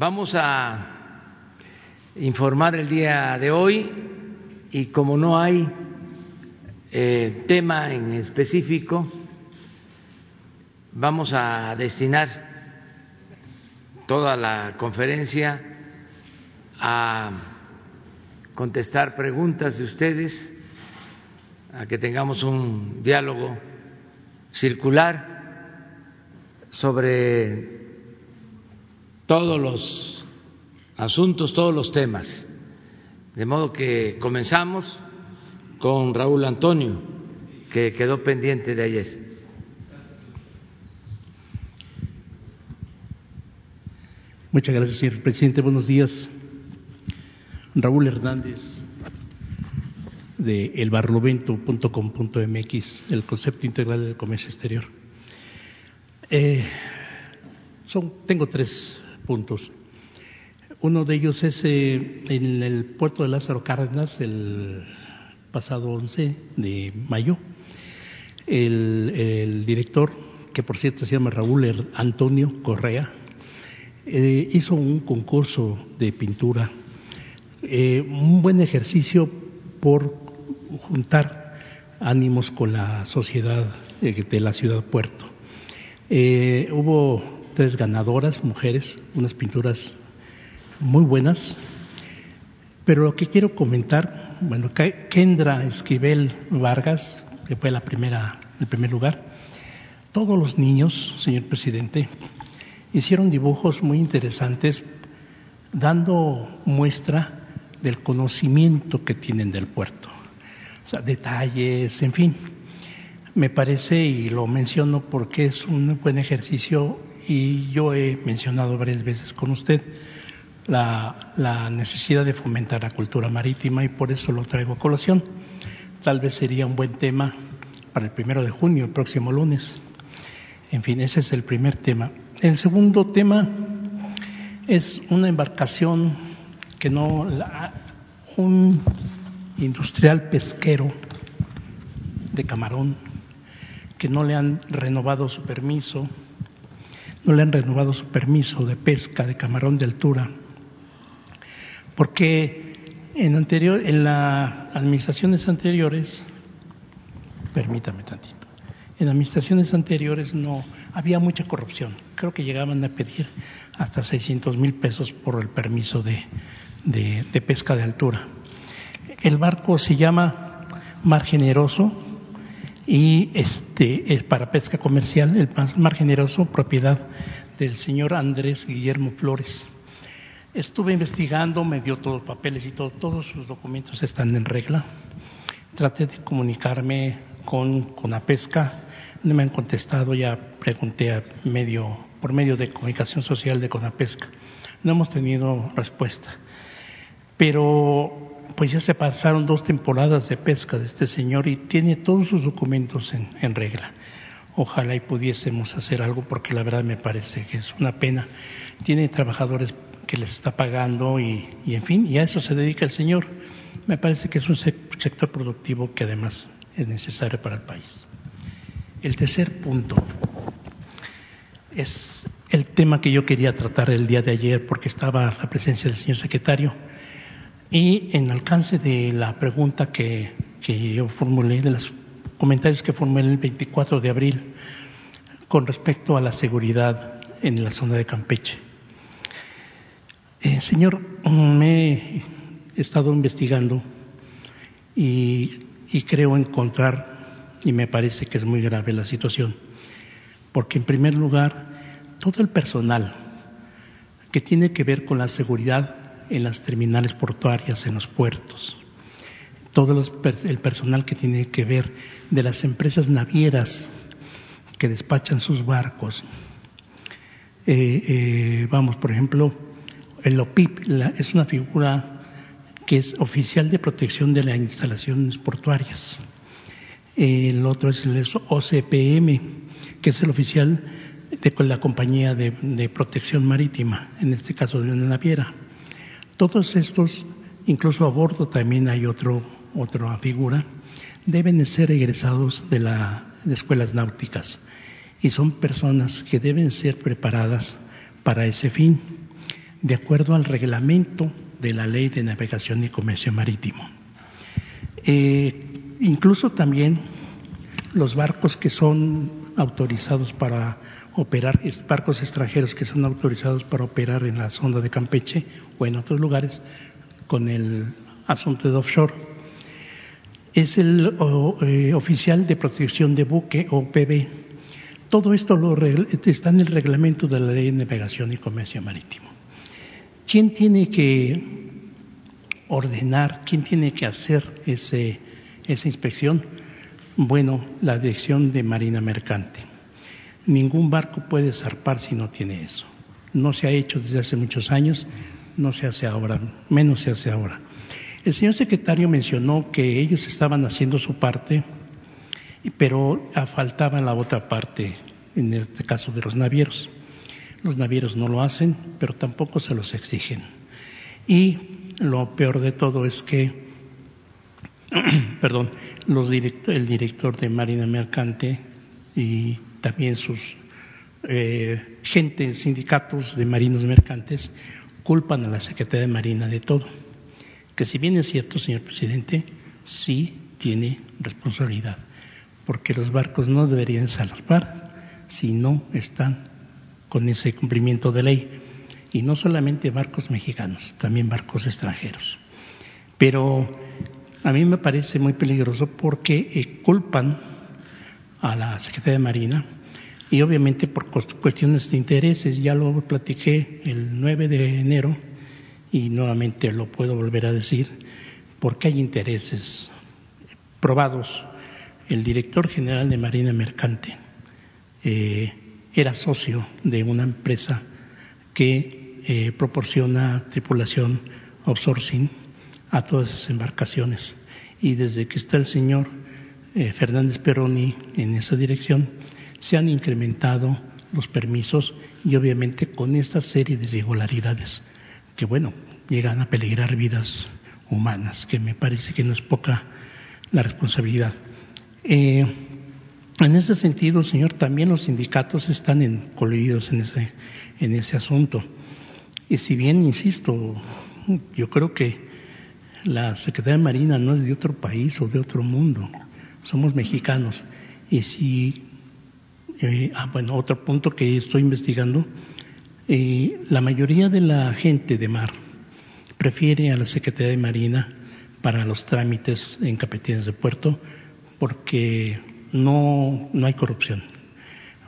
Vamos a informar el día de hoy y como no hay eh, tema en específico, vamos a destinar toda la conferencia a contestar preguntas de ustedes, a que tengamos un diálogo circular sobre todos los asuntos, todos los temas. De modo que comenzamos con Raúl Antonio, que quedó pendiente de ayer. Muchas gracias, señor presidente. Buenos días. Raúl Hernández, de elbarlovento.com.mx, el concepto integral del comercio exterior. Eh, son, tengo tres puntos. Uno de ellos es eh, en el puerto de Lázaro Cárdenas, el pasado 11 de mayo. El, director, que por cierto se llama Raúl Antonio Correa, eh, hizo un concurso de pintura, eh, un buen ejercicio por juntar ánimos con la sociedad de la ciudad puerto. hubo tres ganadoras, mujeres, unas pinturas muy buenas. Pero lo que quiero comentar, bueno, Kendra Esquivel Vargas, que fue la primera, el primer lugar, todos los niños, señor presidente, hicieron dibujos muy interesantes dando muestra del conocimiento que tienen del puerto. O sea, detalles, en fin. Me parece, y lo menciono porque es un buen ejercicio y yo he mencionado varias veces con usted la, necesidad de fomentar la cultura marítima y por eso lo traigo a colación. Tal vez sería un buen tema para el primero de junio, el próximo lunes. En fin, ese es el primer tema. El segundo tema es una embarcación que no, un industrial pesquero de camarón que no le han renovado su permiso no le han renovado su permiso de pesca de camarón de altura, porque en anterior, en las administraciones anteriores, permítame tantito, en administraciones anteriores no había mucha corrupción. Creo que llegaban a pedir hasta 600 mil pesos por el permiso de, de pesca de altura. El barco se llama Mar Generoso, y este es para pesca comercial, el mar generoso, propiedad del señor Andrés Guillermo Flores. Estuve investigando, me dio todos los papeles y todo, todos sus documentos están en regla. Traté de comunicarme con, con la pesca, no me han contestado, ya pregunté a medio, por medio de comunicación social de Conapesca. No hemos tenido respuesta. Pero pues ya se pasaron dos temporadas de pesca de este señor y tiene todos sus documentos en, regla. Ojalá y pudiésemos hacer algo porque la verdad me parece que es una pena. Tiene trabajadores que les está pagando y, y en fin, y a eso se dedica el señor. Me parece que es un sector productivo que además es necesario para el país. El tercer punto es el tema que yo quería tratar el día de ayer porque estaba la presencia del señor secretario y en alcance de la pregunta que, yo formulé, de los comentarios que formulé el 24 de abril con respecto a la seguridad en la zona de Campeche. Eh, señor, me he estado investigando y, y creo encontrar, y me parece que es muy grave la situación, porque en primer lugar, todo el personal que tiene que ver con la seguridad en las terminales portuarias, en los puertos. Todo el personal que tiene que ver de las empresas navieras que despachan sus barcos. Eh, eh, vamos, por ejemplo, el OPIP es una figura que es oficial de protección de las instalaciones portuarias. el otro es el OCPM, que es el oficial de la compañía de, de protección marítima, en este caso de una naviera. Todos estos, incluso a bordo también hay otro, otra figura, deben ser egresados de las escuelas náuticas y son personas que deben ser preparadas para ese fin. de acuerdo al reglamento de la Ley de Navegación y Comercio Marítimo. Eh, incluso también los barcos que son autorizados para operar, barcos extranjeros que son autorizados para operar en la zona de Campeche o en otros lugares con el asunto de offshore, es el eh, oficial de protección de buque o PB. Todo esto lo, está en el reglamento de la Ley de Navegación y Comercio Marítimo. ¿Quién tiene que ordenar, quién tiene que hacer esa inspección? Bueno, la Dirección de Marina Mercante. Ningún barco puede zarpar si no tiene eso. No se ha hecho desde hace muchos años, no se hace ahora, menos se hace ahora. El señor secretario mencionó que ellos estaban haciendo su parte, pero faltaba la otra parte, en este caso de los navieros. Los navieros no lo hacen, pero tampoco se los exigen. Y lo peor de todo es que, perdón, el director de Marina Mercante y también sus eh, gente, sindicatos de marinos mercantes, culpan a la Secretaría de Marina de todo. Que si bien es cierto, señor presidente, sí tiene responsabilidad, porque los barcos no deberían salvar si no están con ese cumplimiento de ley. Y no solamente barcos mexicanos, también barcos extranjeros. Pero a mí me parece muy peligroso porque eh, culpan a la Secretaría de Marina y obviamente por cuestiones de intereses, ya lo platiqué el 9 de enero y nuevamente lo puedo volver a decir, porque hay intereses probados. El director general de Marina Mercante eh, era socio de una empresa que eh, proporciona tripulación outsourcing a todas esas embarcaciones. Y desde que está el señor eh, Fernández Peroni en esa dirección, se han incrementado los permisos y obviamente con esta serie de irregularidades que, bueno, llegan a peligrar vidas humanas, que me parece que no es poca la responsabilidad. Eh, en ese sentido, señor, también los sindicatos están coludidos en ese, en ese asunto. Y si bien, insisto, yo creo que la Secretaría de Marina no es de otro país o de otro mundo, somos mexicanos. Y si, eh, ah, bueno, otro punto que estoy investigando, eh, la mayoría de la gente de mar prefiere a la Secretaría de Marina para los trámites en capitanías de puerto porque no, no hay corrupción.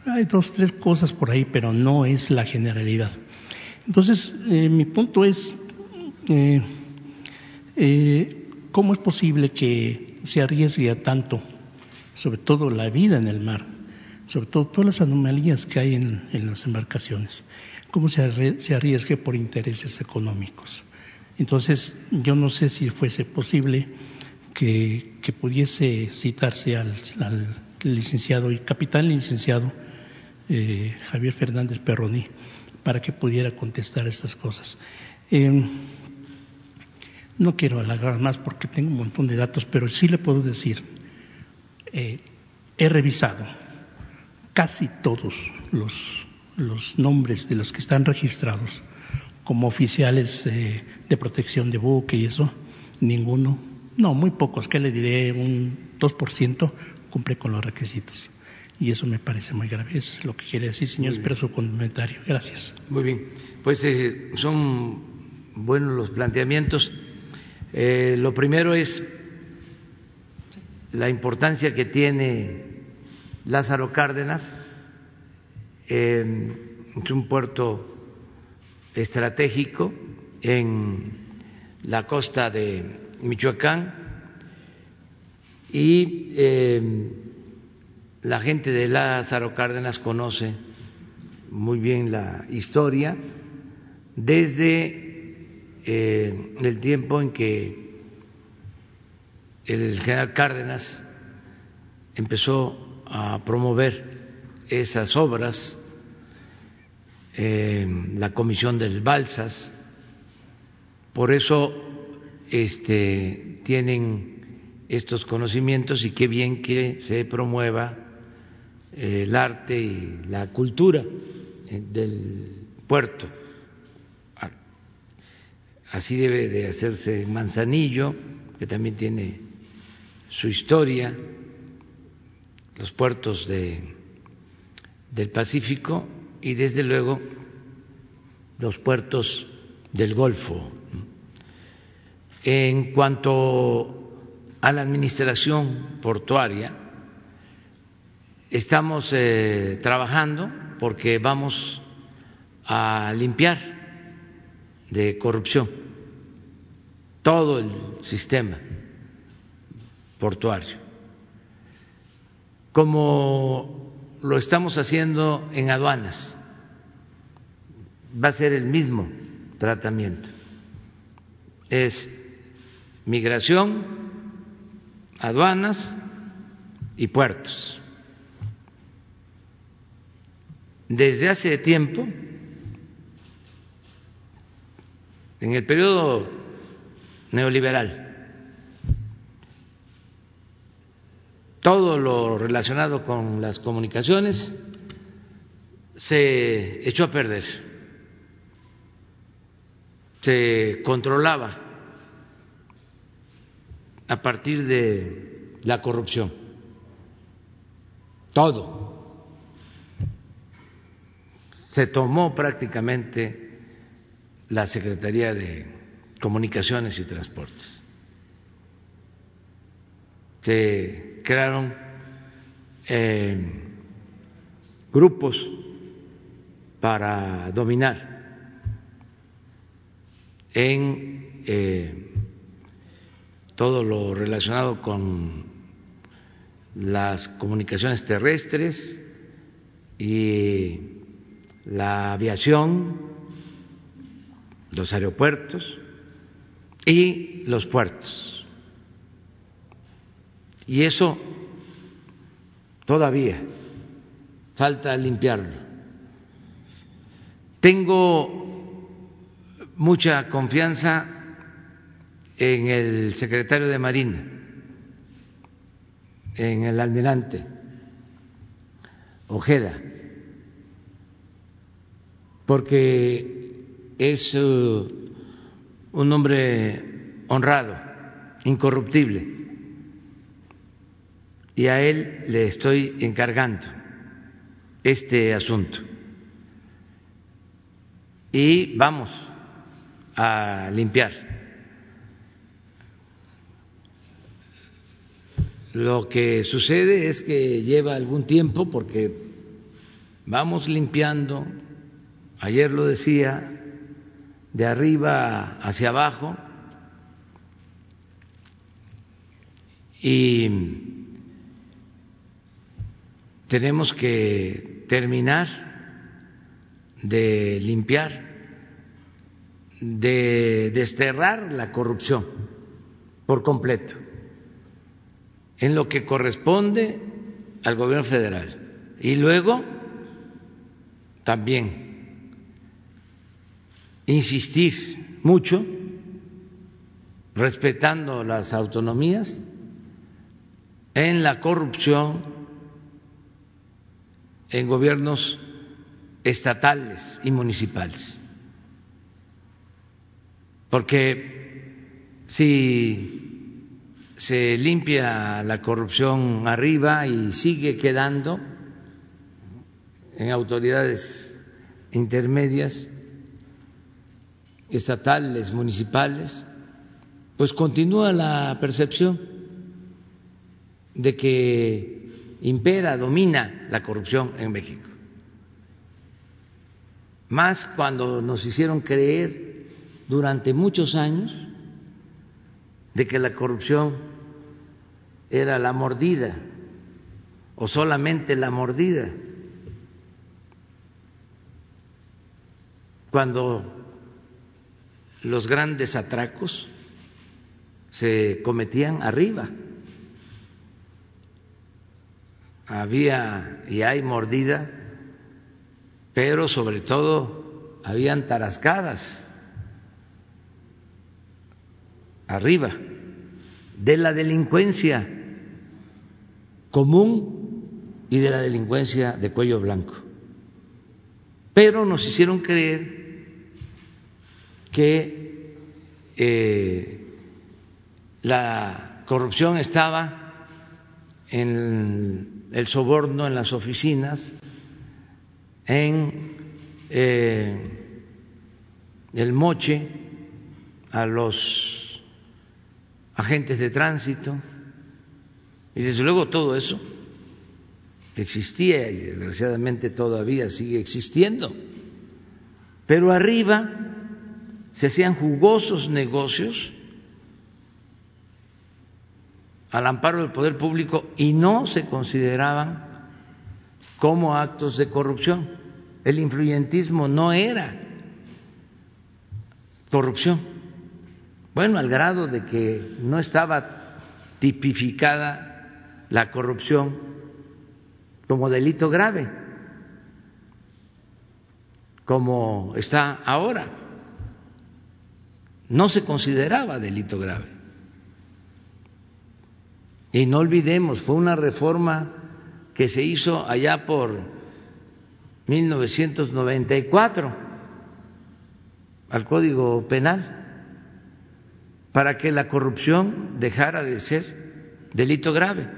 Hay dos, tres cosas por ahí, pero no es la generalidad. Entonces, eh, mi punto es, eh, ¿cómo es posible que se arriesgue a tanto, sobre todo la vida en el mar, sobre todo todas las anomalías que hay en, las embarcaciones? ¿Cómo se, se arriesgue por intereses económicos? Entonces, yo no sé si fuese posible que, pudiese citarse al, licenciado y capitán licenciado eh, Javier Fernández Perroni para que pudiera contestar estas cosas. Eh, no quiero alargar más porque tengo un montón de datos, pero sí le puedo decir, eh, he revisado casi todos los, los, nombres de los que están registrados como oficiales eh, de protección de buque y eso, ninguno, no, muy pocos, que le diré un 2% cumple con los requisitos. Y eso me parece muy grave. Es lo que quiere decir, señor. Espero su comentario. Gracias. Muy bien. Pues eh, son buenos los planteamientos. Eh, lo primero es la importancia que tiene Lázaro Cárdenas. es un puerto estratégico en la costa de Michoacán y eh, la gente de Lázaro Cárdenas conoce muy bien la historia desde eh, el tiempo en que el general Cárdenas empezó a promover esas obras, eh, la comisión del Balsas, por eso este, tienen estos conocimientos y qué bien que se promueva eh, el arte y la cultura del puerto así debe de hacerse Manzanillo, que también tiene su historia, los puertos de, del Pacífico y desde luego los puertos del Golfo. En cuanto a la administración portuaria, estamos eh, trabajando porque vamos a limpiar de corrupción todo el sistema portuario, como lo estamos haciendo en aduanas. Va a ser el mismo tratamiento. Es migración, aduanas y puertos. Desde hace tiempo, en el periodo neoliberal, todo lo relacionado con las comunicaciones se echó a perder, se controlaba a partir de la corrupción, todo. Se tomó prácticamente la Secretaría de Comunicaciones y Transportes. Se crearon eh, grupos para dominar en eh, todo lo relacionado con las comunicaciones terrestres y la aviación, los aeropuertos y los puertos. Y eso todavía falta limpiarlo. Tengo mucha confianza en el secretario de Marina, en el almirante Ojeda, porque es un hombre honrado, incorruptible y a él le estoy encargando este asunto. Y vamos a limpiar. Lo que sucede es que lleva algún tiempo porque vamos limpiando, ayer lo decía, de arriba hacia abajo, y tenemos que terminar de limpiar, de desterrar la corrupción por completo, en lo que corresponde al gobierno federal. Y luego también insistir mucho, respetando las autonomías, en la corrupción en gobiernos estatales y municipales. Porque si se limpia la corrupción arriba y sigue quedando en autoridades intermedias, estatales, municipales, pues continúa la percepción de que impera, domina la corrupción en México. Más cuando nos hicieron creer durante muchos años de que la corrupción era la mordida o solamente la mordida. Cuando los grandes atracos se cometían arriba había y hay mordida, pero sobre todo habían tarascadas arriba de la delincuencia común y de la delincuencia de cuello blanco. Pero nos hicieron creer que eh, la corrupción estaba en el soborno en las oficinas, en eh, el moche a los agentes de tránsito, y desde luego todo eso existía y desgraciadamente todavía sigue existiendo. Pero arriba se hacían jugosos negocios al amparo del poder público y no se consideraban como actos de corrupción. El influyentismo no era corrupción. Bueno, al grado de que no estaba tipificada la corrupción como delito grave, como está ahora. No se consideraba delito grave. Y no olvidemos, fue una reforma que se hizo allá por 1994 al Código Penal para que la corrupción dejara de ser delito grave.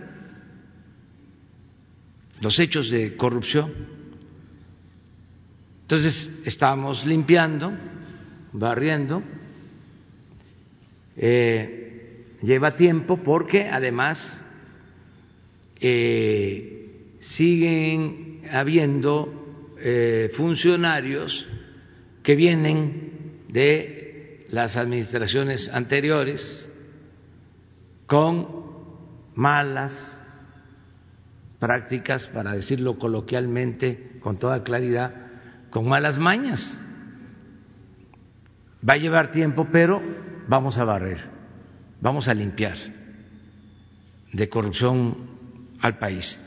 Los hechos de corrupción. Entonces estamos limpiando, barriendo. Eh, lleva tiempo porque además eh, siguen habiendo eh, funcionarios que vienen de las administraciones anteriores con malas prácticas, para decirlo coloquialmente, con toda claridad, con malas mañas. Va a llevar tiempo, pero vamos a barrer, vamos a limpiar de corrupción al país.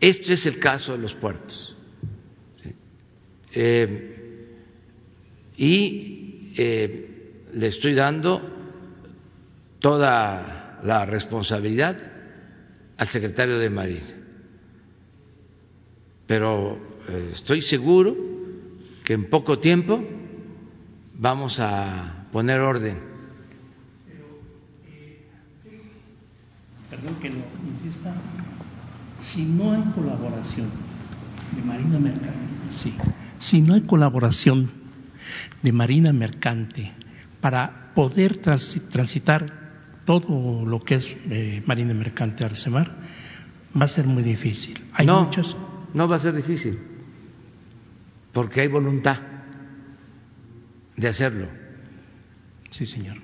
Este es el caso de los puertos. Eh, y eh, le estoy dando toda la responsabilidad al secretario de Marina. Pero eh, estoy seguro que en poco tiempo vamos a poner orden. Perdón que lo insista, si no hay colaboración de Marina Mercante, sí, si no hay colaboración de Marina Mercante para poder transitar todo lo que es eh, Marina Mercante Arcemar, va a ser muy difícil. Hay no, muchos. no va a ser difícil, porque hay voluntad de hacerlo. Sí, señor.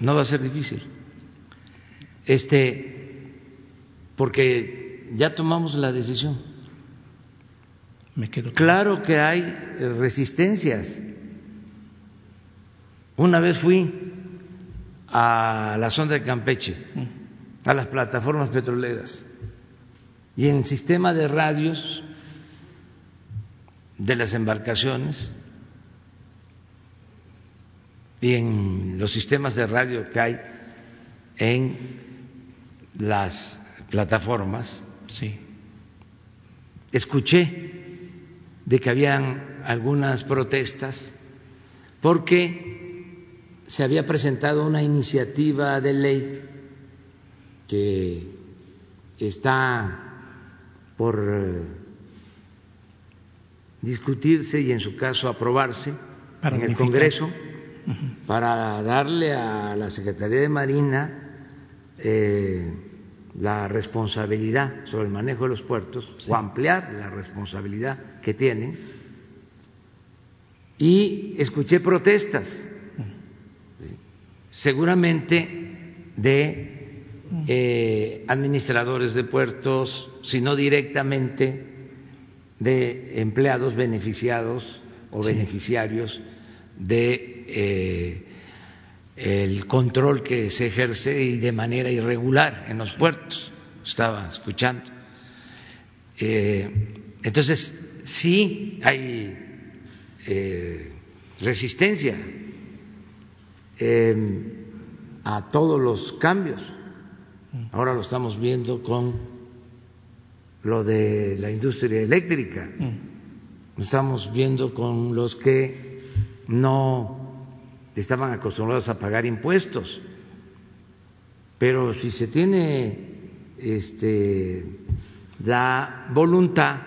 No va a ser difícil. Este, porque ya tomamos la decisión. Me quedo claro que hay resistencias. Una vez fui a la zona de Campeche, a las plataformas petroleras, y en el sistema de radios de las embarcaciones y en los sistemas de radio que hay en las plataformas, Sí. escuché de que habían algunas protestas porque se había presentado una iniciativa de ley que está por eh, discutirse y en su caso aprobarse Para en el. Congreso para darle a la Secretaría de Marina eh, la responsabilidad sobre el manejo de los puertos o ampliar la responsabilidad que tienen. Y escuché protestas seguramente de eh, administradores de puertos, sino directamente de empleados beneficiados o Sí. beneficiarios de eh, el control que se ejerce y de manera irregular en los puertos. Estaba escuchando. Eh, entonces, sí hay eh, resistencia eh, a todos los cambios. Ahora lo estamos viendo con lo de la industria eléctrica. Mm. Lo estamos viendo con los que no estaban acostumbrados a pagar impuestos. Pero si se tiene este, la voluntad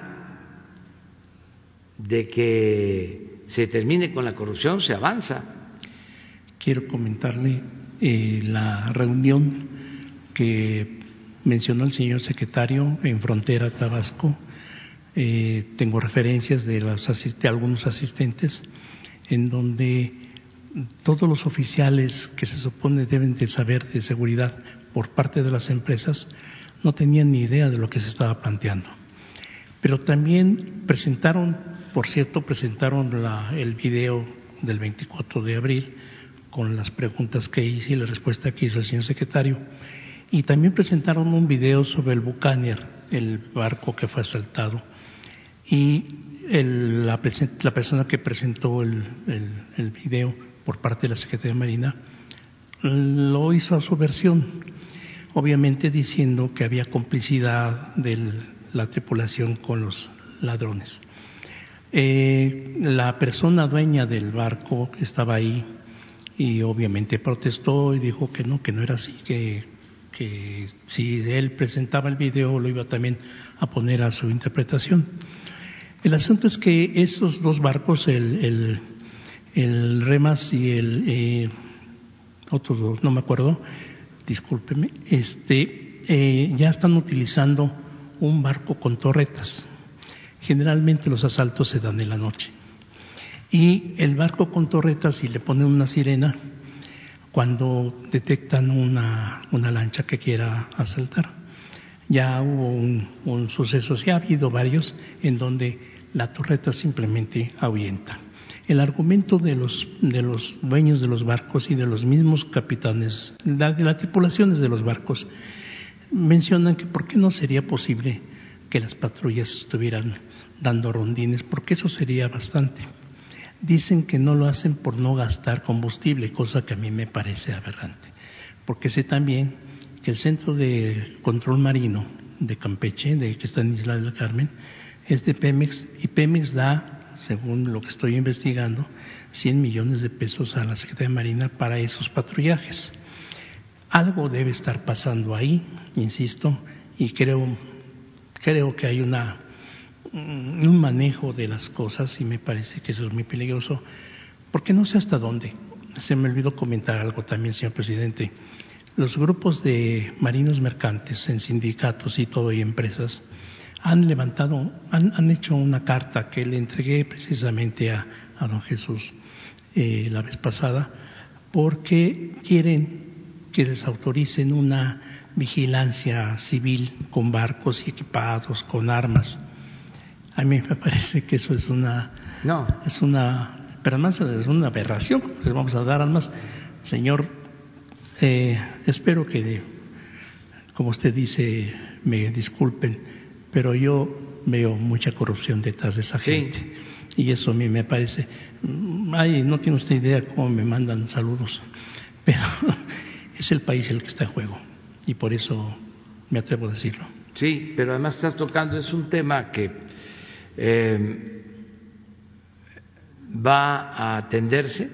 de que se termine con la corrupción, se avanza. Quiero comentarle eh, la reunión que mencionó el señor secretario en Frontera Tabasco. Eh, tengo referencias de, los de algunos asistentes en donde todos los oficiales que se supone deben de saber de seguridad por parte de las empresas no tenían ni idea de lo que se estaba planteando. Pero también presentaron, por cierto, presentaron el video del 24 de abril con las preguntas que hice y la respuesta que hizo el señor secretario. Y también presentaron un video sobre el Buccaneer, el barco que fue asaltado. Y la, persona que presentó el, el video por parte de la Secretaría de Marina lo hizo a su versión obviamente diciendo que había complicidad de la tripulación con los ladrones. Eh, la persona dueña del barco estaba ahí y obviamente protestó y dijo que no, que no era así, que, que si él presentaba el video lo iba también a poner a su interpretación. El asunto es que esos dos barcos, el, el, Remas y el eh, otros dos, no me acuerdo, discúlpeme, este, eh, ya están utilizando un barco con torretas. Generalmente los asaltos se dan en la noche. Y el barco con torretas, si le ponen una sirena, cuando detectan una, una lancha que quiera asaltar. Ya hubo un, un suceso, sí ha habido varios, en donde la torreta simplemente ahuyenta el argumento de los, de los dueños de los barcos y de los mismos capitanes, de las tripulaciones de los barcos, mencionan que por qué no sería posible que las patrullas estuvieran dando rondines, porque eso sería bastante. Dicen que no lo hacen por no gastar combustible, cosa que a mí me parece aberrante, porque sé también que el Centro de Control Marino de Campeche, de, que está en Isla del Carmen, es de Pemex y Pemex da según lo que estoy investigando, 100 millones de pesos a la Secretaría de Marina para esos patrullajes. Algo debe estar pasando ahí, insisto, y creo, creo que hay una, un manejo de las cosas y me parece que eso es muy peligroso, porque no sé hasta dónde. Se me olvidó comentar algo también, señor presidente. Los grupos de marinos mercantes en sindicatos y todo y empresas han levantado, han, hecho una carta que le entregué precisamente a, don Jesús eh, la vez pasada, porque quieren que les autoricen una vigilancia civil con barcos equipados, con armas. A mí me parece que eso es una, no. es una, pero además es una aberración. Les vamos a dar armas, señor. Eh, espero que, como usted dice, me disculpen pero yo veo mucha corrupción detrás de esa gente. Y eso a mí me parece, mm, ay, no tiene usted idea cómo me mandan saludos, pero es el país el que está en juego y por eso me atrevo a decirlo. Sí, pero además estás tocando, es un tema que eh, va a atenderse,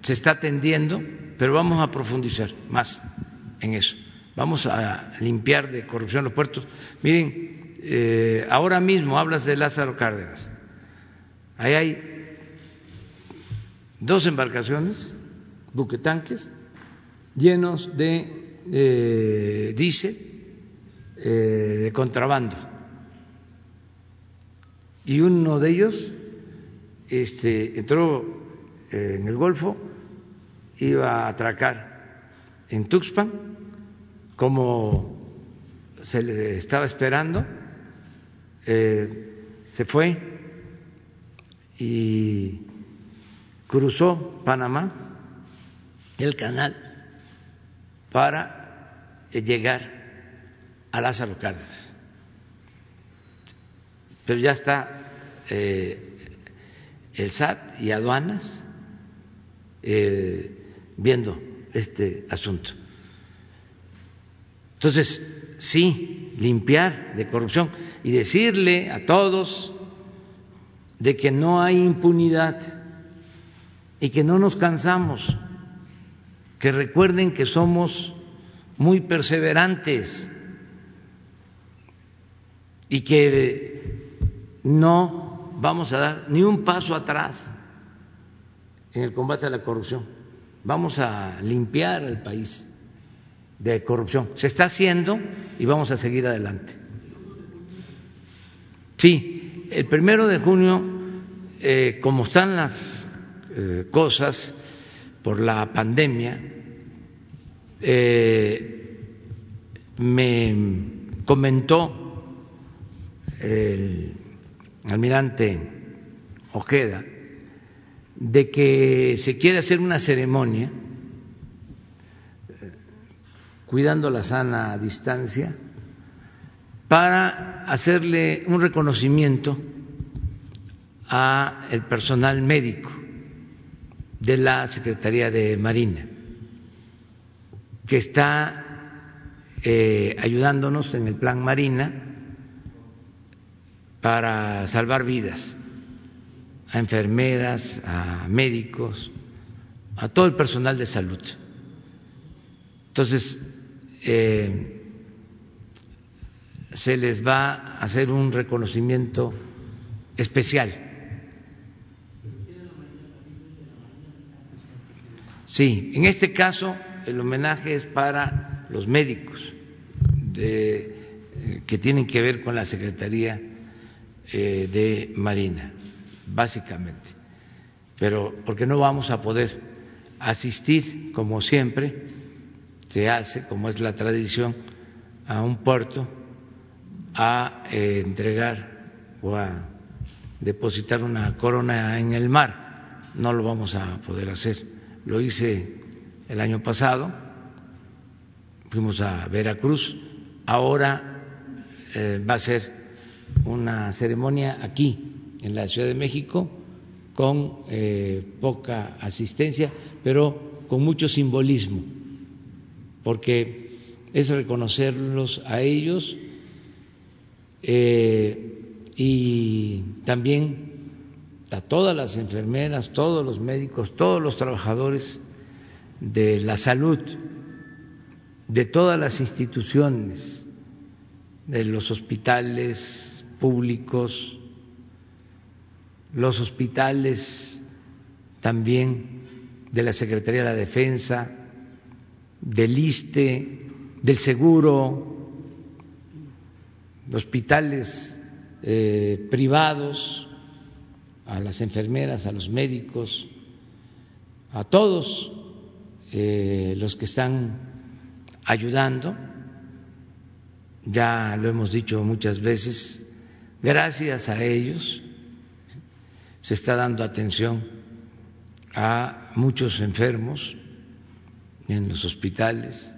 se está atendiendo, pero vamos a profundizar más en eso. Vamos a limpiar de corrupción los puertos. Miren, eh, ahora mismo hablas de Lázaro Cárdenas. Ahí hay dos embarcaciones, buquetanques, llenos de eh, eh, de contrabando. Y uno de ellos este, entró en el Golfo, iba a atracar en Tuxpan, como se le estaba esperando eh, se fue y cruzó Panamá, el canal, para llegar a Lázaro Cárdenas. Pero ya está eh, el SAT y aduanas eh, viendo este asunto. Entonces, sí, limpiar de corrupción y decirle a todos de que no hay impunidad y que no nos cansamos que recuerden que somos muy perseverantes y que no vamos a dar ni un paso atrás en el combate a la corrupción. Vamos a limpiar el país de corrupción. Se está haciendo y vamos a seguir adelante. Sí, el primero de junio, eh, como están las eh, cosas por la pandemia, eh, me comentó el almirante Ojeda de que se quiere hacer una ceremonia cuidando la sana distancia para hacerle un reconocimiento a el personal médico de la Secretaría de Marina que está eh, ayudándonos en el plan Marina para salvar vidas a enfermeras, a médicos, a todo el personal de salud. Entonces, eh, se les va a hacer un reconocimiento especial. Sí, en este caso el homenaje es para los médicos de, que tienen que ver con la Secretaría eh, de Marina, básicamente. Pero porque no vamos a poder asistir, como siempre se hace, como es la tradición, a un puerto a eh, entregar o a depositar una corona en el mar. No lo vamos a poder hacer. Lo hice el año pasado, fuimos a Veracruz, ahora eh, va a ser una ceremonia aquí, en la Ciudad de México, con eh, poca asistencia, pero con mucho simbolismo, porque es reconocerlos a ellos eh, y también a todas las enfermeras, todos los médicos, todos los trabajadores de la salud, de todas las instituciones, de los hospitales públicos, los hospitales también de la Secretaría de la Defensa, del ISTE, del Seguro, hospitales eh, privados, a las enfermeras, a los médicos, a todos eh, los que están ayudando, ya lo hemos dicho muchas veces, gracias a ellos se está dando atención a muchos enfermos en los hospitales,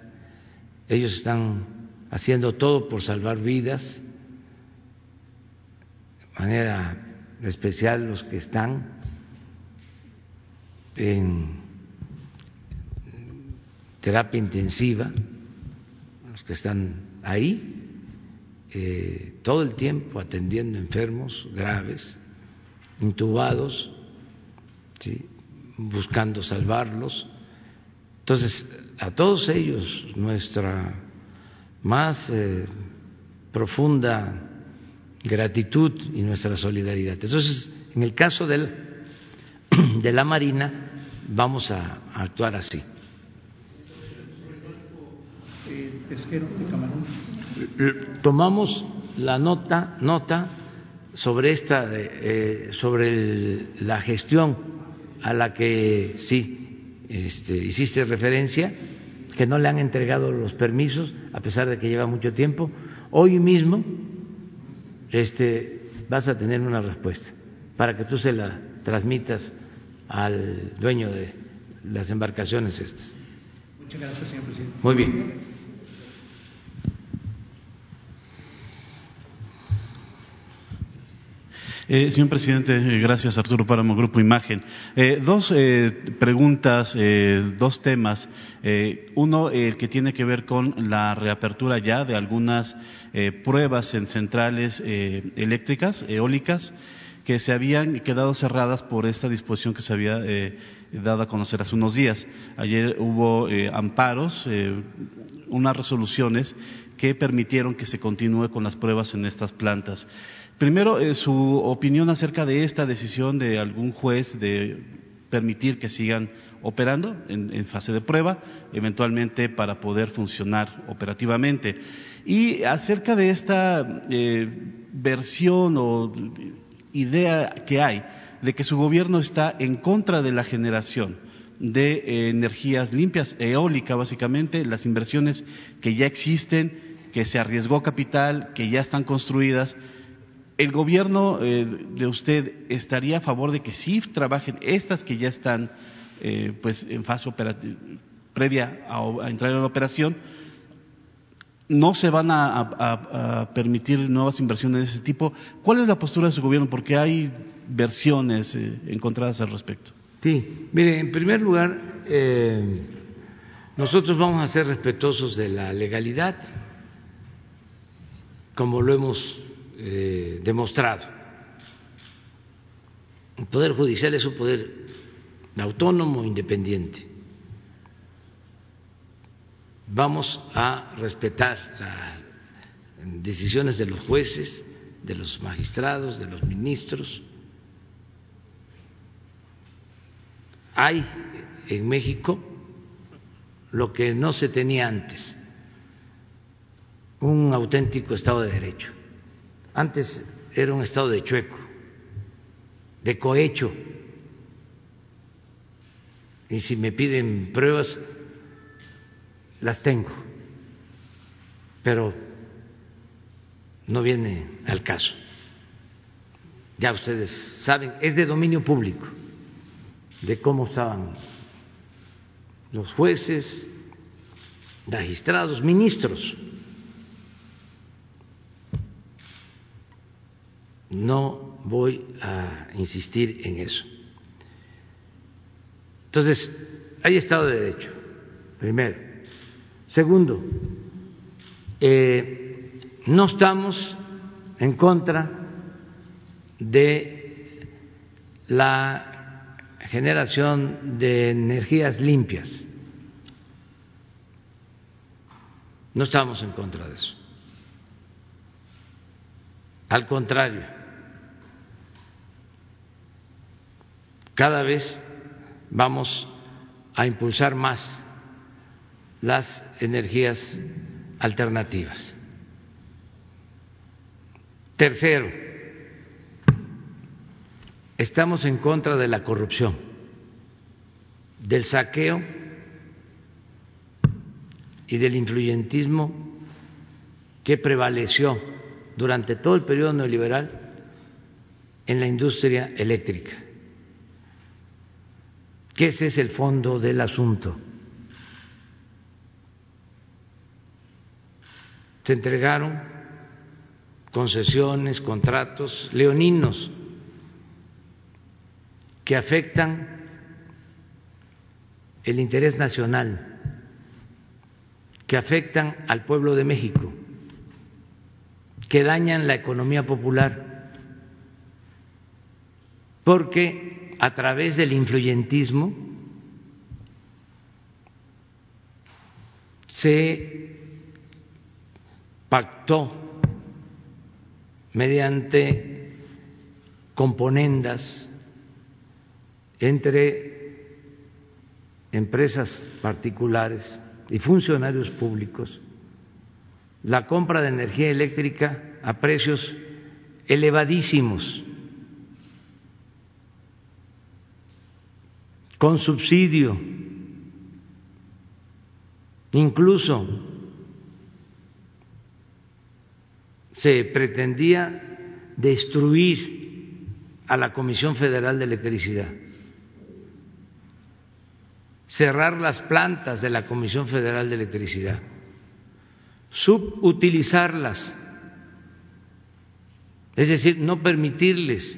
ellos están haciendo todo por salvar vidas, de manera especial los que están en terapia intensiva, los que están ahí eh, todo el tiempo atendiendo enfermos graves, intubados, buscando salvarlos. Entonces, a todos ellos nuestra más eh, profunda gratitud y nuestra solidaridad. Entonces, en el caso del, de la Marina, vamos a, actuar así. Tomamos la nota, nota sobre esta, eh, sobre la gestión a la que sí este, hiciste referencia que no le han entregado los permisos, a pesar de que lleva mucho tiempo. Hoy mismo este, vas a tener una respuesta para que tú se la transmitas al dueño de las embarcaciones estas. Muchas gracias, señor presidente. Muy bien. Eh, señor presidente, eh, gracias Arturo Páramo, Grupo Imagen. Eh, dos preguntas, dos temas. uno, el que tiene que ver con la reapertura ya de algunas pruebas en centrales eléctricas, eólicas, que se habían quedado cerradas por esta disposición que se había eh, dado a conocer hace unos días. Ayer hubo eh, amparos, eh, unas resoluciones que permitieron que se continúe con las pruebas en estas plantas. Primero, su opinión acerca de esta decisión de algún juez de permitir que sigan operando en, fase de prueba, eventualmente para poder funcionar operativamente. Y acerca de esta versión o idea que hay de que su gobierno está en contra de la generación de eh, energías limpias, eólica básicamente, las inversiones que ya existen, que se arriesgó capital, que ya están construidas. ¿El gobierno eh, de usted estaría a favor de que sí trabajen estas que ya están eh, pues en fase previa a entrar en operación? no se van a, permitir nuevas inversiones de ese tipo. ¿Cuál es la postura de su gobierno? Porque hay versiones eh, encontradas al respecto. Sí, mire, en primer lugar, eh, nosotros vamos a ser respetuosos de la legalidad, como lo hemos eh, demostrado. El Poder Judicial es un poder autónomo, independiente vamos a respetar las decisiones de los jueces, de los magistrados, de los ministros. Hay en México lo que no se tenía antes, un auténtico Estado de Derecho. Antes era un Estado de chueco, de cohecho. Y si me piden pruebas, las tengo, pero no viene al caso. Ya ustedes saben, es de dominio público, de cómo estaban los jueces, magistrados, ministros. No voy a insistir en eso. Entonces, hay Estado de Derecho, primero. Segundo, eh, no estamos en contra de la generación de energías limpias. No estamos en contra de eso. Al contrario, cada vez vamos a impulsar más las energías alternativas. Tercero, estamos en contra de la corrupción, del saqueo y del influyentismo que prevaleció durante todo el periodo neoliberal en la industria eléctrica, que ese es el fondo del asunto. se entregaron concesiones, contratos leoninos que afectan el interés nacional, que afectan al pueblo de México, que dañan la economía popular, porque a través del influyentismo se pactó mediante componendas entre empresas particulares y funcionarios públicos la compra de energía eléctrica a precios elevadísimos, con subsidio, incluso se pretendía destruir a la Comisión Federal de Electricidad, cerrar las plantas de la Comisión Federal de Electricidad, subutilizarlas, es decir, no permitirles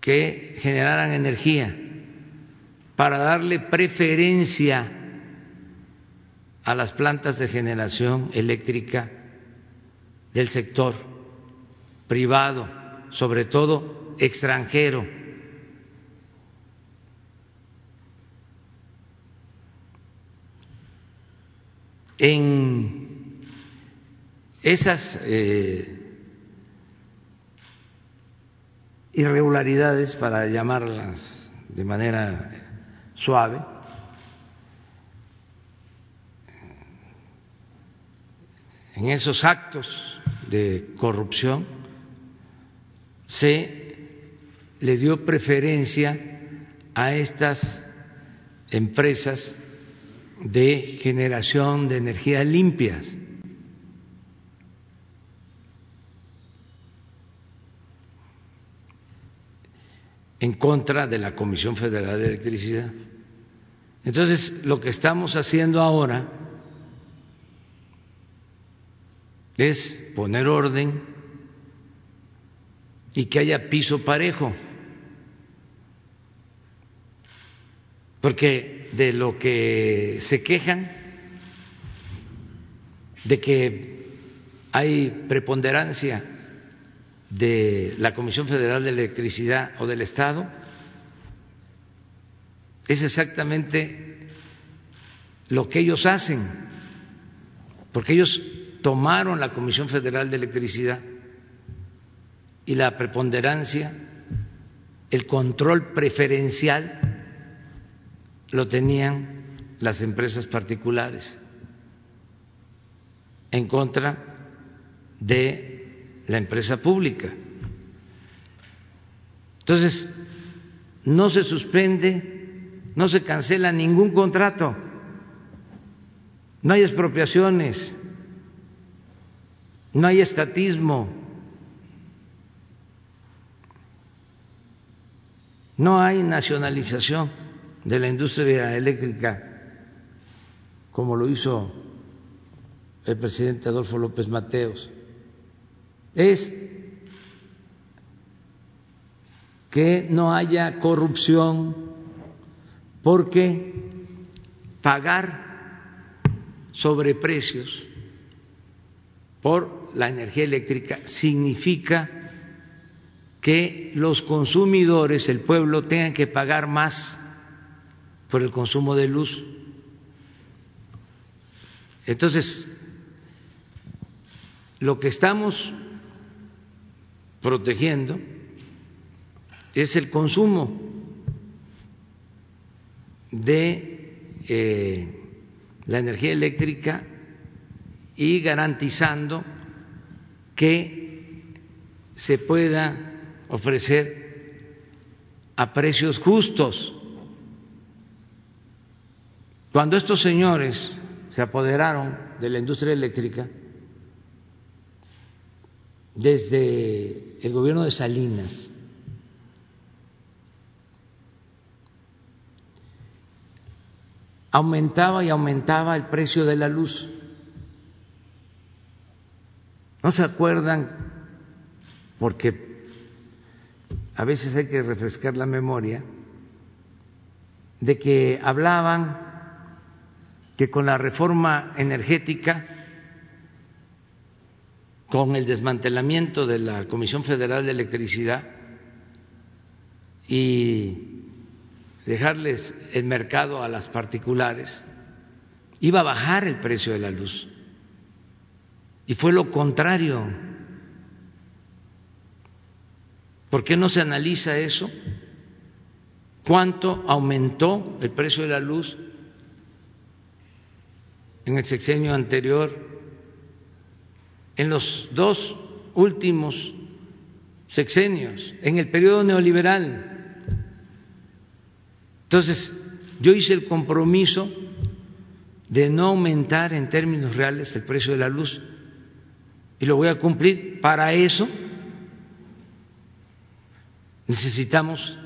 que generaran energía para darle preferencia a las plantas de generación eléctrica del sector privado sobre todo extranjero. En esas eh, irregularidades, para llamarlas de manera suave, en esos actos de corrupción se le dio preferencia a estas empresas de generación de energías limpias. En contra de la Comisión Federal de Electricidad. Entonces, lo que estamos haciendo ahora es poner orden y que haya piso parejo. Porque de lo que se quejan, de que hay preponderancia de la Comisión Federal de Electricidad o del Estado, es exactamente lo que ellos hacen, porque ellos tomaron la Comisión Federal de Electricidad y la preponderancia, el control preferencial lo tenían las empresas particulares en contra de la empresa pública. Entonces, no se suspende, no se cancela ningún contrato, no hay expropiaciones no hay estatismo, no hay nacionalización de la industria eléctrica como lo hizo el presidente Adolfo López Mateos. Es que no haya corrupción porque pagar sobreprecios por la energía eléctrica significa que los consumidores, el pueblo, tengan que pagar más por el consumo de luz. Entonces, lo que estamos protegiendo es el consumo de eh, la energía eléctrica y garantizando que se pueda ofrecer a precios justos. Cuando estos señores se apoderaron de la industria eléctrica, desde el gobierno de Salinas, aumentaba y aumentaba el precio de la luz. ¿No se acuerdan? Porque a veces hay que refrescar la memoria de que hablaban que con la reforma energética, con el desmantelamiento de la Comisión Federal de Electricidad y dejarles el mercado a las particulares, iba a bajar el precio de la luz. Y fue lo contrario. ¿Por qué no se analiza eso? ¿Cuánto aumentó el precio de la luz en el sexenio anterior? En los dos últimos sexenios, en el periodo neoliberal. Entonces, yo hice el compromiso de no aumentar en términos reales el precio de la luz y lo voy a cumplir. Para eso necesitamos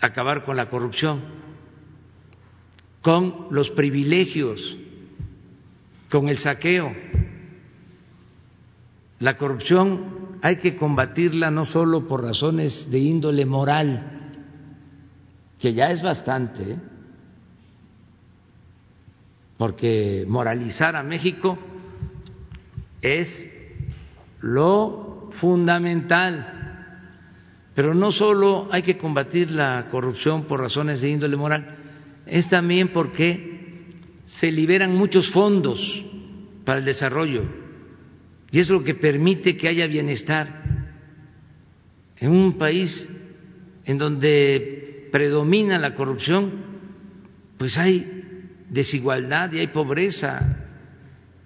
acabar con la corrupción, con los privilegios, con el saqueo. La corrupción hay que combatirla no solo por razones de índole moral, que ya es bastante, ¿eh? porque moralizar a México es lo fundamental. Pero no solo hay que combatir la corrupción por razones de índole moral, es también porque se liberan muchos fondos para el desarrollo y es lo que permite que haya bienestar en un país en donde predomina la corrupción, pues hay desigualdad y hay pobreza.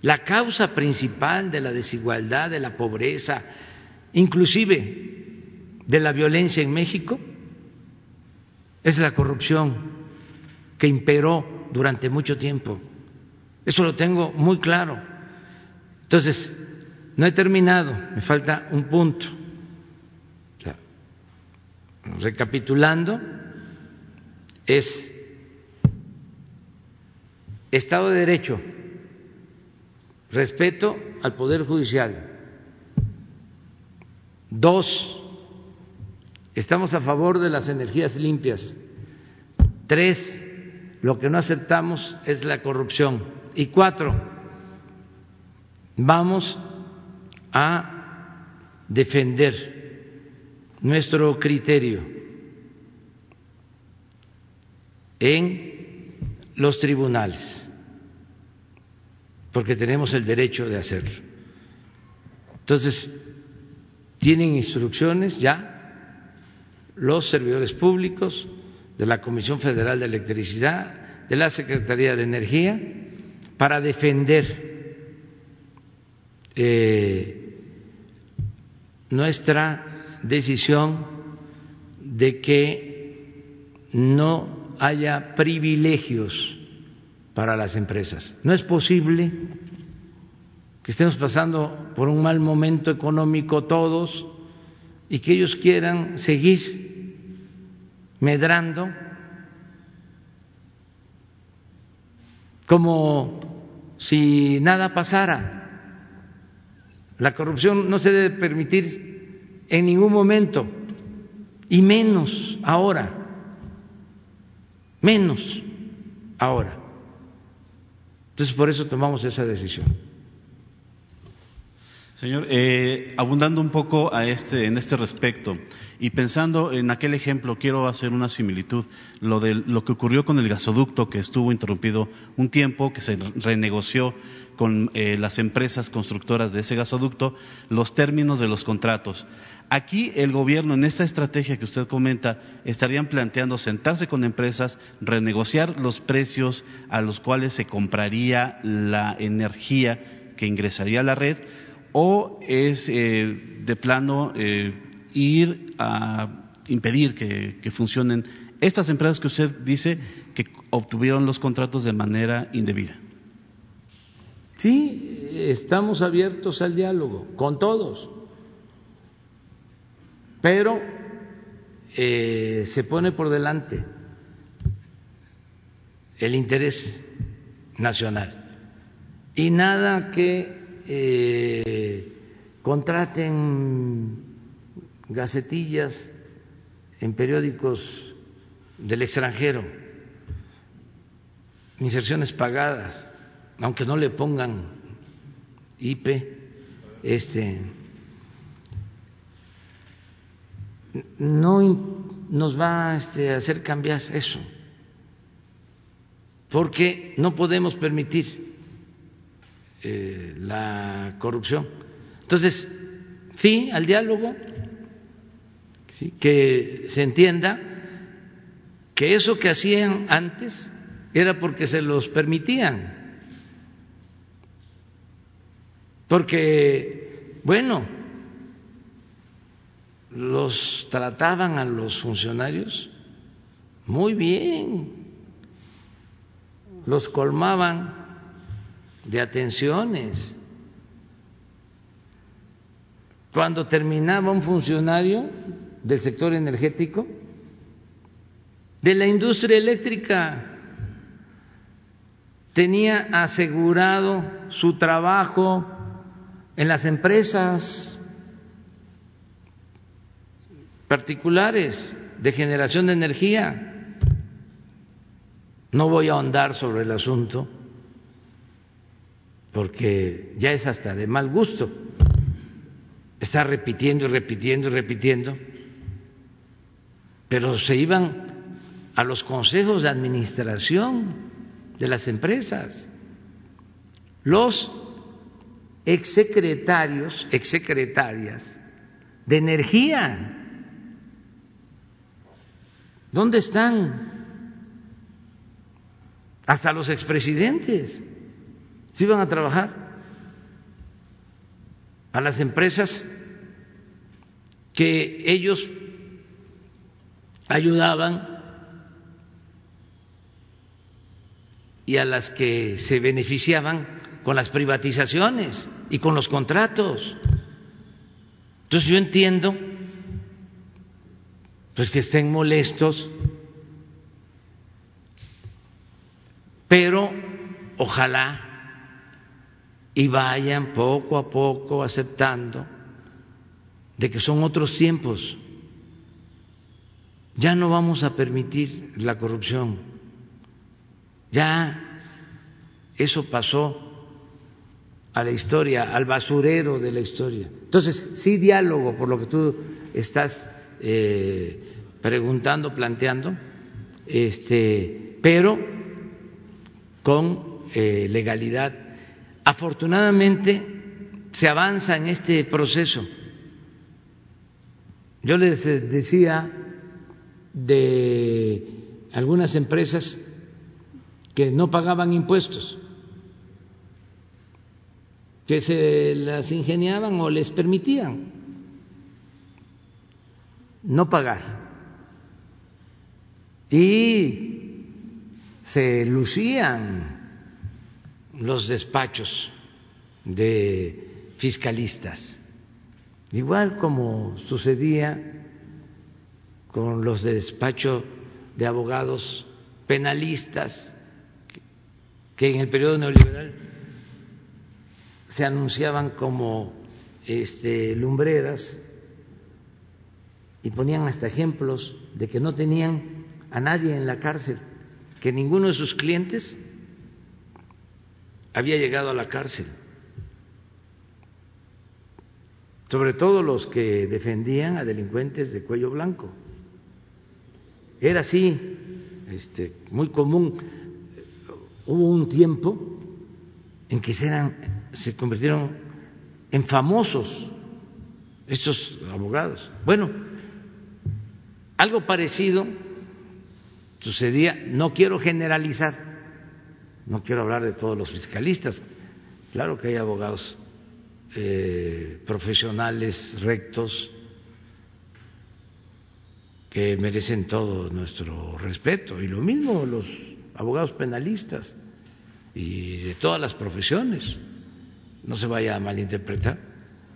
La causa principal de la desigualdad, de la pobreza, inclusive de la violencia en México, es la corrupción que imperó durante mucho tiempo. Eso lo tengo muy claro. Entonces, no he terminado, me falta un punto. recapitulando, es Estado de Derecho, respeto al Poder Judicial. Dos, estamos a favor de las energías limpias. Tres, lo que no aceptamos es la corrupción. Y cuatro, vamos a defender nuestro criterio en los tribunales, porque tenemos el derecho de hacerlo. Entonces, tienen instrucciones ya los servidores públicos de la Comisión Federal de Electricidad, de la Secretaría de Energía, para defender eh, nuestra decisión de que no haya privilegios para las empresas. No es posible que estemos pasando por un mal momento económico todos y que ellos quieran seguir medrando como si nada pasara. La corrupción no se debe permitir en ningún momento, y menos ahora, menos ahora. Entonces, por eso tomamos esa decisión. Señor, eh, abundando un poco a este, en este respecto y pensando en aquel ejemplo, quiero hacer una similitud, lo de lo que ocurrió con el gasoducto que estuvo interrumpido un tiempo, que se renegoció con eh, las empresas constructoras de ese gasoducto los términos de los contratos. Aquí el gobierno, en esta estrategia que usted comenta, estarían planteando sentarse con empresas, renegociar los precios a los cuales se compraría la energía que ingresaría a la red, o es eh, de plano eh, ir a impedir que funcionen estas empresas que usted dice que obtuvieron los contratos de manera indebida. Sí, estamos abiertos al diálogo con todos, pero eh, se pone por delante el interés nacional y nada que eh, contraten gacetillas en periódicos del extranjero, inserciones pagadas aunque no le pongan IP, este, no nos va este, a hacer cambiar eso, porque no podemos permitir eh, la corrupción. Entonces, sí, al diálogo, que se entienda que eso que hacían antes era porque se los permitían porque, bueno, los trataban a los funcionarios muy bien, los colmaban de atenciones. Cuando terminaba un funcionario del sector energético, de la industria eléctrica, tenía asegurado su trabajo en las empresas particulares de generación de energía. No voy a ahondar sobre el asunto porque ya es hasta de mal gusto, está repitiendo y repitiendo y repitiendo, pero se iban a los consejos de administración de las empresas. Los exsecretarios, exsecretarias de energía, ¿dónde están? Hasta los expresidentes se iban a trabajar a las empresas que ellos ayudaban y a las que se beneficiaban con las privatizaciones y con los contratos. Entonces yo entiendo pues que estén molestos, pero ojalá y vayan poco a poco aceptando de que son otros tiempos. Ya no vamos a permitir la corrupción. Ya eso pasó a la historia, al basurero de la historia. Entonces, sí diálogo, por lo que tú estás eh, preguntando, planteando, este, pero con eh, legalidad Afortunadamente se avanza en este proceso. Yo les decía de algunas empresas que no pagaban impuestos, que se las ingeniaban o les permitían no pagar. Y se lucían los despachos de fiscalistas, igual como sucedía con los despachos de abogados penalistas que en el periodo neoliberal se anunciaban como este, lumbreras y ponían hasta ejemplos de que no tenían a nadie en la cárcel, que ninguno de sus clientes había llegado a la cárcel, sobre todo los que defendían a delincuentes de cuello blanco. Era así, este, muy común. Hubo un tiempo en que se, eran, se convirtieron en famosos estos abogados. Bueno, algo parecido sucedía, no quiero generalizar, no quiero hablar de todos los fiscalistas, claro que hay abogados eh, profesionales rectos que merecen todo nuestro respeto. Y lo mismo los abogados penalistas y de todas las profesiones, no se vaya a malinterpretar,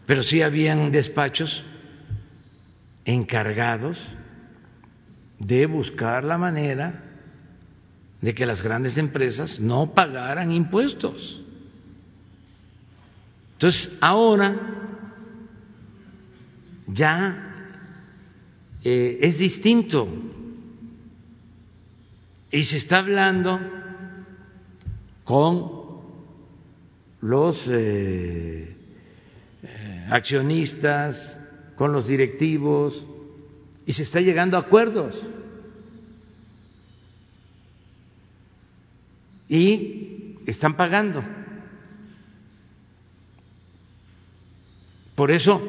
pero sí habían despachos encargados de buscar la manera de que las grandes empresas no pagaran impuestos. Entonces, ahora ya eh, es distinto y se está hablando con los eh, eh, accionistas, con los directivos, y se está llegando a acuerdos. Y están pagando. Por eso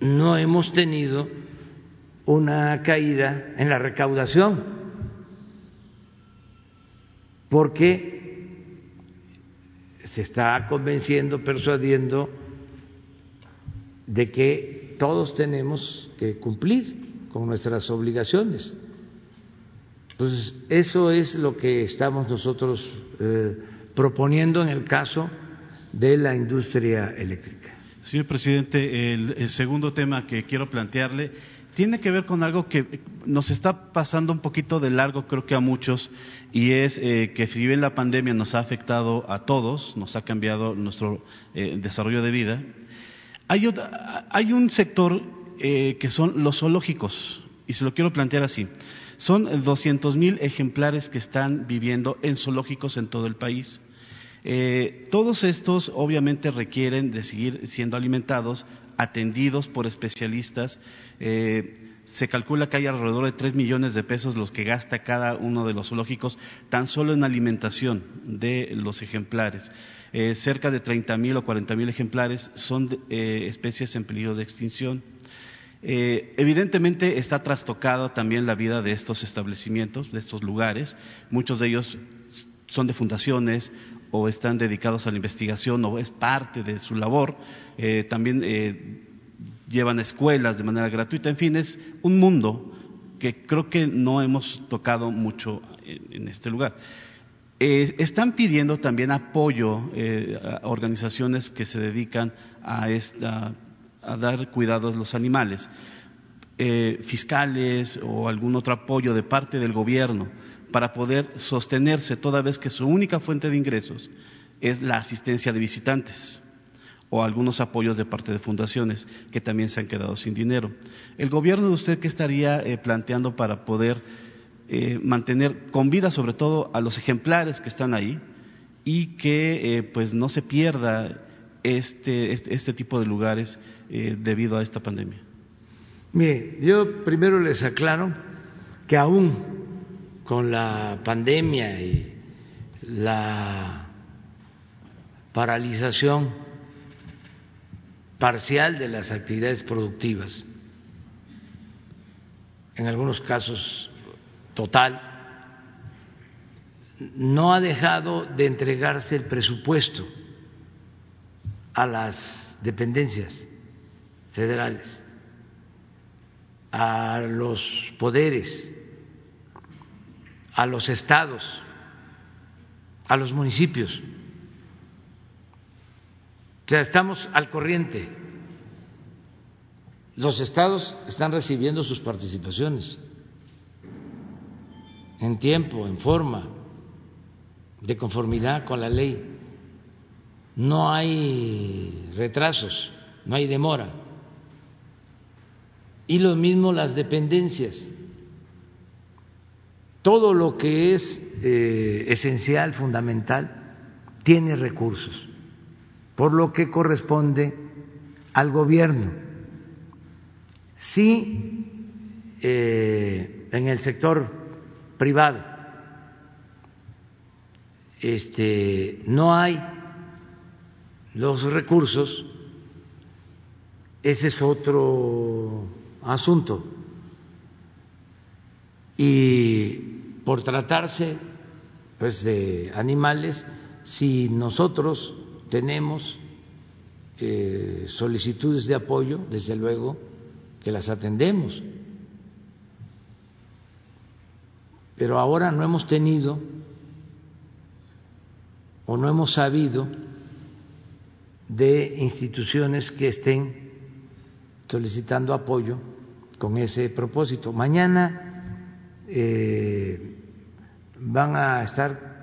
no hemos tenido una caída en la recaudación, porque se está convenciendo, persuadiendo de que todos tenemos que cumplir con nuestras obligaciones. Entonces, eso es lo que estamos nosotros eh, proponiendo en el caso de la industria eléctrica. Señor presidente, el, segundo tema que quiero plantearle tiene que ver con algo que nos está pasando un poquito de largo, creo que a muchos, y es eh, que si bien la pandemia nos ha afectado a todos, nos ha cambiado nuestro eh, desarrollo de vida, hay, hay un sector que son los zoológicos, y se lo quiero plantear así. Son 200 mil ejemplares que están viviendo en zoológicos en todo el país. Eh, todos estos obviamente requieren de seguir siendo alimentados, atendidos por especialistas. Eh, se calcula que hay alrededor de tres millones de pesos los que gasta cada uno de los zoológicos tan solo en alimentación de los ejemplares. Eh, cerca de 30 mil o 40 mil ejemplares son especies en peligro de extinción. Evidentemente está trastocada también la vida de estos establecimientos, de estos lugares. Muchos de ellos son de fundaciones o están dedicados a la investigación o es parte de su labor. Eh, también eh, llevan escuelas de manera gratuita. En fin, es un mundo que creo que no hemos tocado mucho en, este lugar. Eh, están pidiendo también apoyo a organizaciones que se dedican a, esta, a dar cuidado a los animales, fiscales o algún otro apoyo de parte del gobierno para poder sostenerse toda vez que su única fuente de ingresos es la asistencia de visitantes o algunos apoyos de parte de fundaciones que también se han quedado sin dinero. ¿El gobierno de usted qué estaría eh, planteando para poder eh, mantener con vida sobre todo a los ejemplares que están ahí y que eh, pues no se pierda este, este, este tipo de lugares debido a esta pandemia? Mire, yo primero les aclaro que aún con la pandemia y la paralización parcial de las actividades productivas, en algunos casos total, no ha dejado de entregarse el presupuesto a las dependencias federales, a los poderes a los estados, a los municipios. O sea, estamos al corriente. Los estados están recibiendo sus participaciones en tiempo, en forma, de conformidad con la ley. No hay retrasos, no hay demora. Y lo mismo las dependencias todo lo que es eh, esencial, fundamental, tiene recursos, por lo que corresponde al gobierno. Si eh, en el sector privado este, no hay los recursos, ese es otro asunto. Y por tratarse pues de animales si nosotros tenemos eh, solicitudes de apoyo desde luego que las atendemos pero ahora no hemos tenido o no hemos sabido de instituciones que estén solicitando apoyo con ese propósito. Mañana eh, van a estar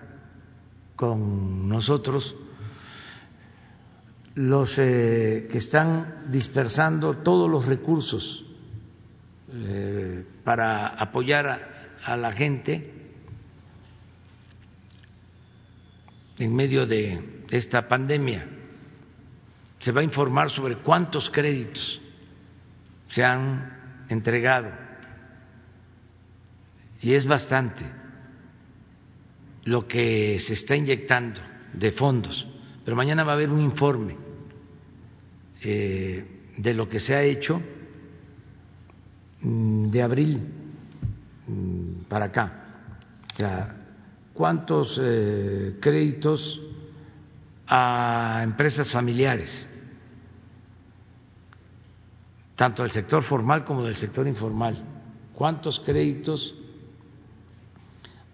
con nosotros los eh, que están dispersando todos los recursos eh, para apoyar a, a, la gente en medio de esta pandemia. Se va a informar sobre cuántos créditos se han entregado. Y es bastante lo que se está inyectando de fondos, pero mañana va a haber un informe eh, de lo que se ha hecho mm, de abril mm, para acá. O sea, cuántos eh, créditos a empresas familiares, tanto del sector formal como del sector informal, cuántos créditos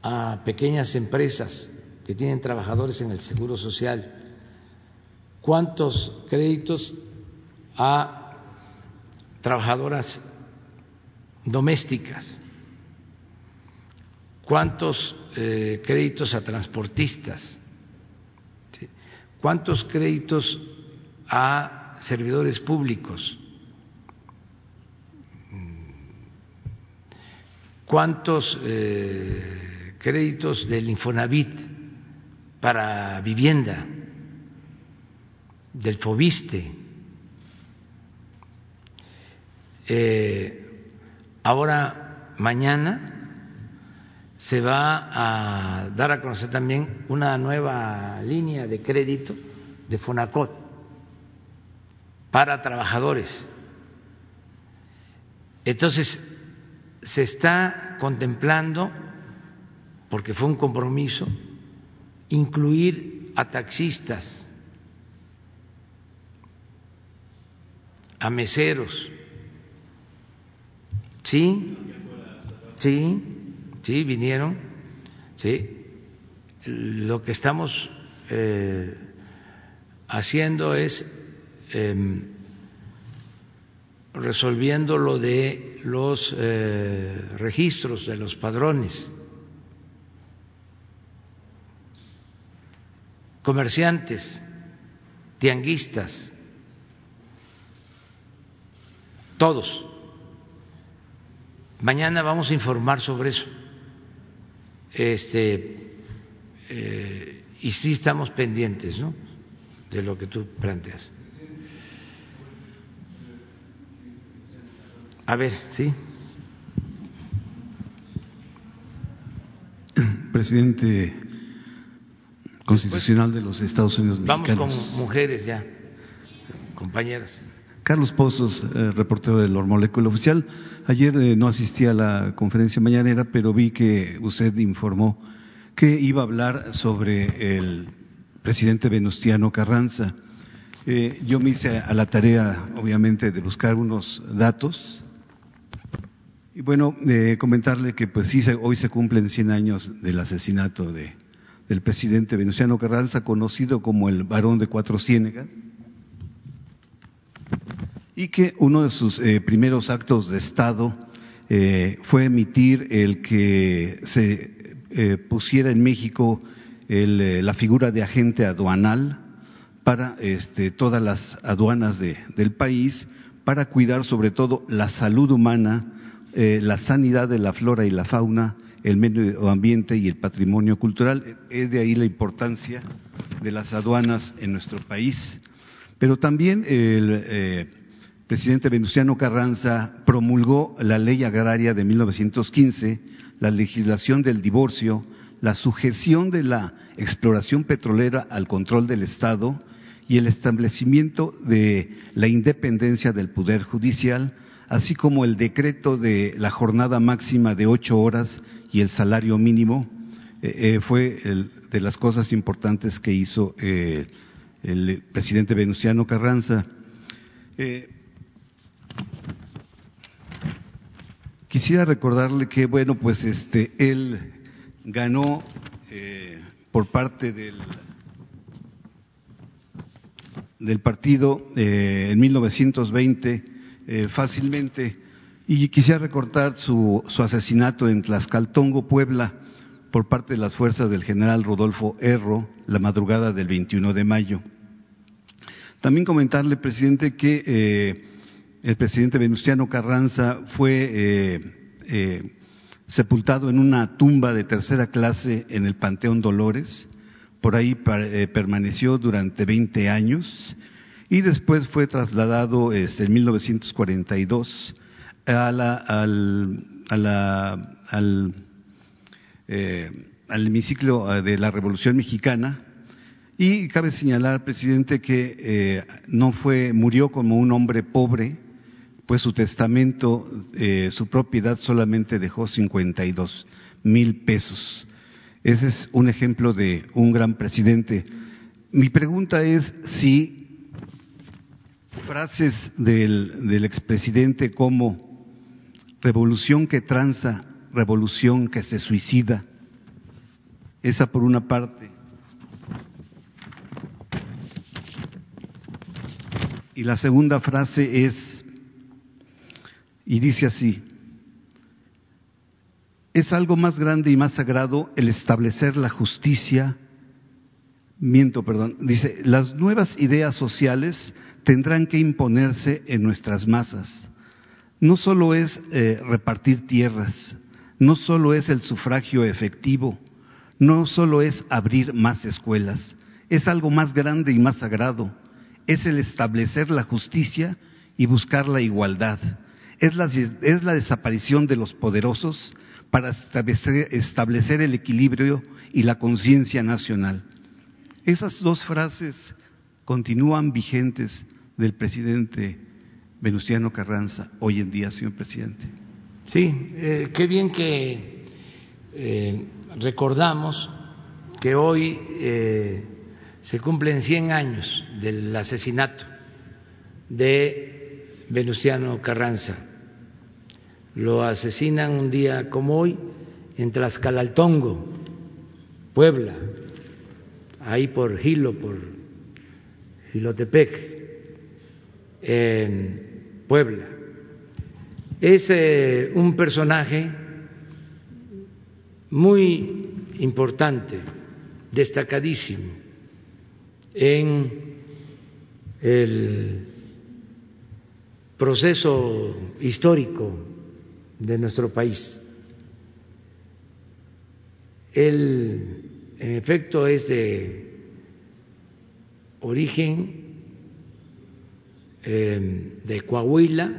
a pequeñas empresas que tienen trabajadores en el Seguro Social, cuántos créditos a trabajadoras domésticas, cuántos eh, créditos a transportistas, cuántos créditos a servidores públicos, cuántos eh, créditos del Infonavit para vivienda del FOBISTE. Eh, ahora, mañana, se va a dar a conocer también una nueva línea de crédito de Fonacot para trabajadores. Entonces, se está contemplando, porque fue un compromiso, incluir a taxistas, a meseros. ¿Sí? ¿Sí? ¿Sí? ¿Vinieron? ¿Sí? Lo que estamos eh, haciendo es eh, resolviendo lo de los eh, registros de los padrones. Comerciantes, tianguistas, todos. Mañana vamos a informar sobre eso. Este, eh, y sí estamos pendientes, ¿no? De lo que tú planteas. A ver, sí. Presidente constitucional de los Estados Unidos Vamos con mujeres ya, compañeras. Carlos Pozos, eh, reportero del Molécula Oficial. Ayer eh, no asistí a la conferencia mañanera, pero vi que usted informó que iba a hablar sobre el presidente Venustiano Carranza. Eh, yo me hice a la tarea, obviamente, de buscar unos datos. Y bueno, comentarle que pues sí, hoy se cumplen 100 años del asesinato de, del presidente Venustiano Carranza, conocido como el varón de Cuatro Ciénegas y que uno de sus eh, primeros actos de Estado eh, fue emitir el que se eh, pusiera en México la figura de agente aduanal para este, todas las aduanas del país, para cuidar sobre todo la salud humana, la sanidad de la flora y la fauna, el medio ambiente y el patrimonio cultural. Es de ahí la importancia de las aduanas en nuestro país. Pero también el presidente Venustiano Carranza promulgó la ley agraria de 1915, la legislación del divorcio, la sujeción de la exploración petrolera al control del Estado y el establecimiento de la independencia del Poder Judicial, así como el decreto de la jornada máxima de ocho horas y el salario mínimo, eh, eh, fue de las cosas importantes que hizo eh, el presidente Venustiano Carranza. Quisiera recordarle que, bueno, pues este, él ganó por parte del, del partido en 1920 eh, fácilmente y quisiera recordar su, su asesinato en Tlaxcaltongo, Puebla, por parte de las fuerzas del general Rodolfo Erro, la madrugada del 21 de mayo. También comentarle, presidente, que el presidente Venustiano Carranza fue eh, eh, sepultado en una tumba de tercera clase en el Panteón Dolores. Por ahí eh, permaneció durante 20 años y después fue trasladado este, en 1942 a al, a la, al, al hemiciclo de la Revolución Mexicana, y cabe señalar, presidente, que no fue, murió como un hombre pobre, pues su testamento, eh, su propiedad solamente dejó 52 mil pesos. Ese es un ejemplo de un gran presidente. Mi pregunta es si frases del, expresidente como revolución que tranza, revolución que se suicida, esa por una parte. Y la segunda frase es y dice así, es algo más grande y más sagrado el establecer la justicia, miento, perdón, dice, las nuevas ideas sociales tendrán que imponerse en nuestras masas. No solo es eh, repartir tierras, no solo es el sufragio efectivo, no solo es abrir más escuelas, es algo más grande y más sagrado, es el establecer la justicia y buscar la igualdad, es la, es la desaparición de los poderosos para establecer el equilibrio y la conciencia nacional. Esas dos frases continúan vigentes del presidente Venustiano Carranza hoy en día, señor presidente. Sí, eh, qué bien que eh, recordamos que hoy eh, se cumplen 100 años del asesinato de Venustiano Carranza. Lo asesinan un día como hoy en Tlaxcalaltongo, Puebla, ahí por Gilo, por Gilotepec, en Puebla. Es eh, un personaje muy importante, destacadísimo en el proceso histórico de nuestro país. Él, en efecto, es de origen eh, de Coahuila,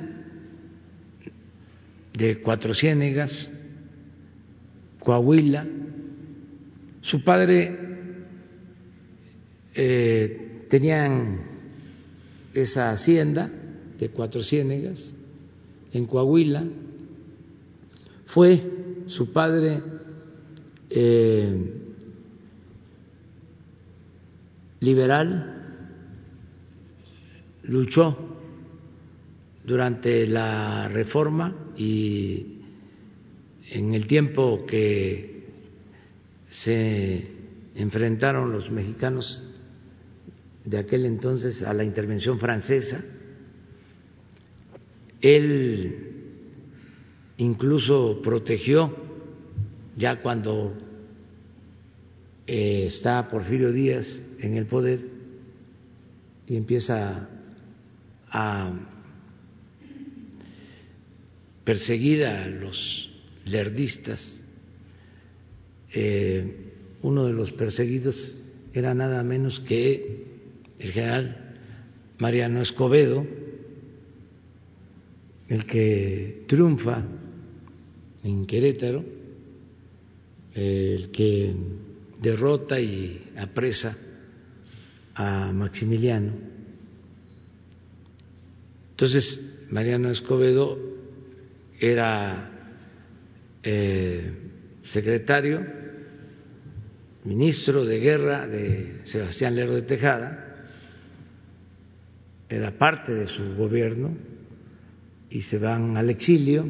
de Cuatro Ciénegas, Coahuila. Su padre eh, tenían esa hacienda de Cuatro Ciénegas en Coahuila. Fue su padre eh, liberal, luchó durante la reforma y en el tiempo que se enfrentaron los mexicanos de aquel entonces a la intervención francesa, él incluso protegió, ya cuando eh, está Porfirio Díaz en el poder y empieza a perseguir a los lerdistas. Eh, uno de los perseguidos era nada menos que el general Mariano Escobedo, el que triunfa en Querétaro, el que derrota y apresa a Maximiliano. Entonces, Mariano Escobedo era eh, secretario, ministro de guerra de Sebastián Lerdo de Tejada, era parte de su gobierno y se van al exilio,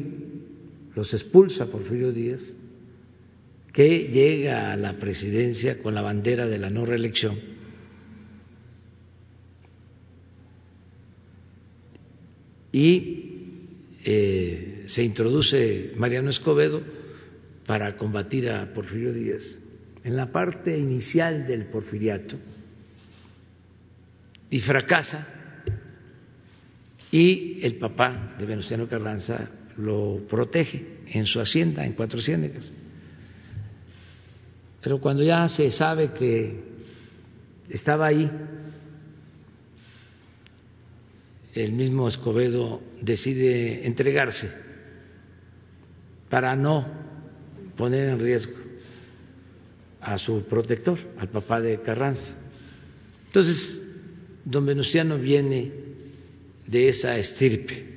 los expulsa Porfirio Díaz, que llega a la presidencia con la bandera de la no reelección y eh, se introduce Mariano Escobedo para combatir a Porfirio Díaz en la parte inicial del porfiriato y fracasa y el papá de Venustiano Carranza lo protege en su hacienda en Cuatro Ciénegas. Pero cuando ya se sabe que estaba ahí el mismo Escobedo decide entregarse para no poner en riesgo a su protector, al papá de Carranza. Entonces, don Venustiano viene de esa estirpe.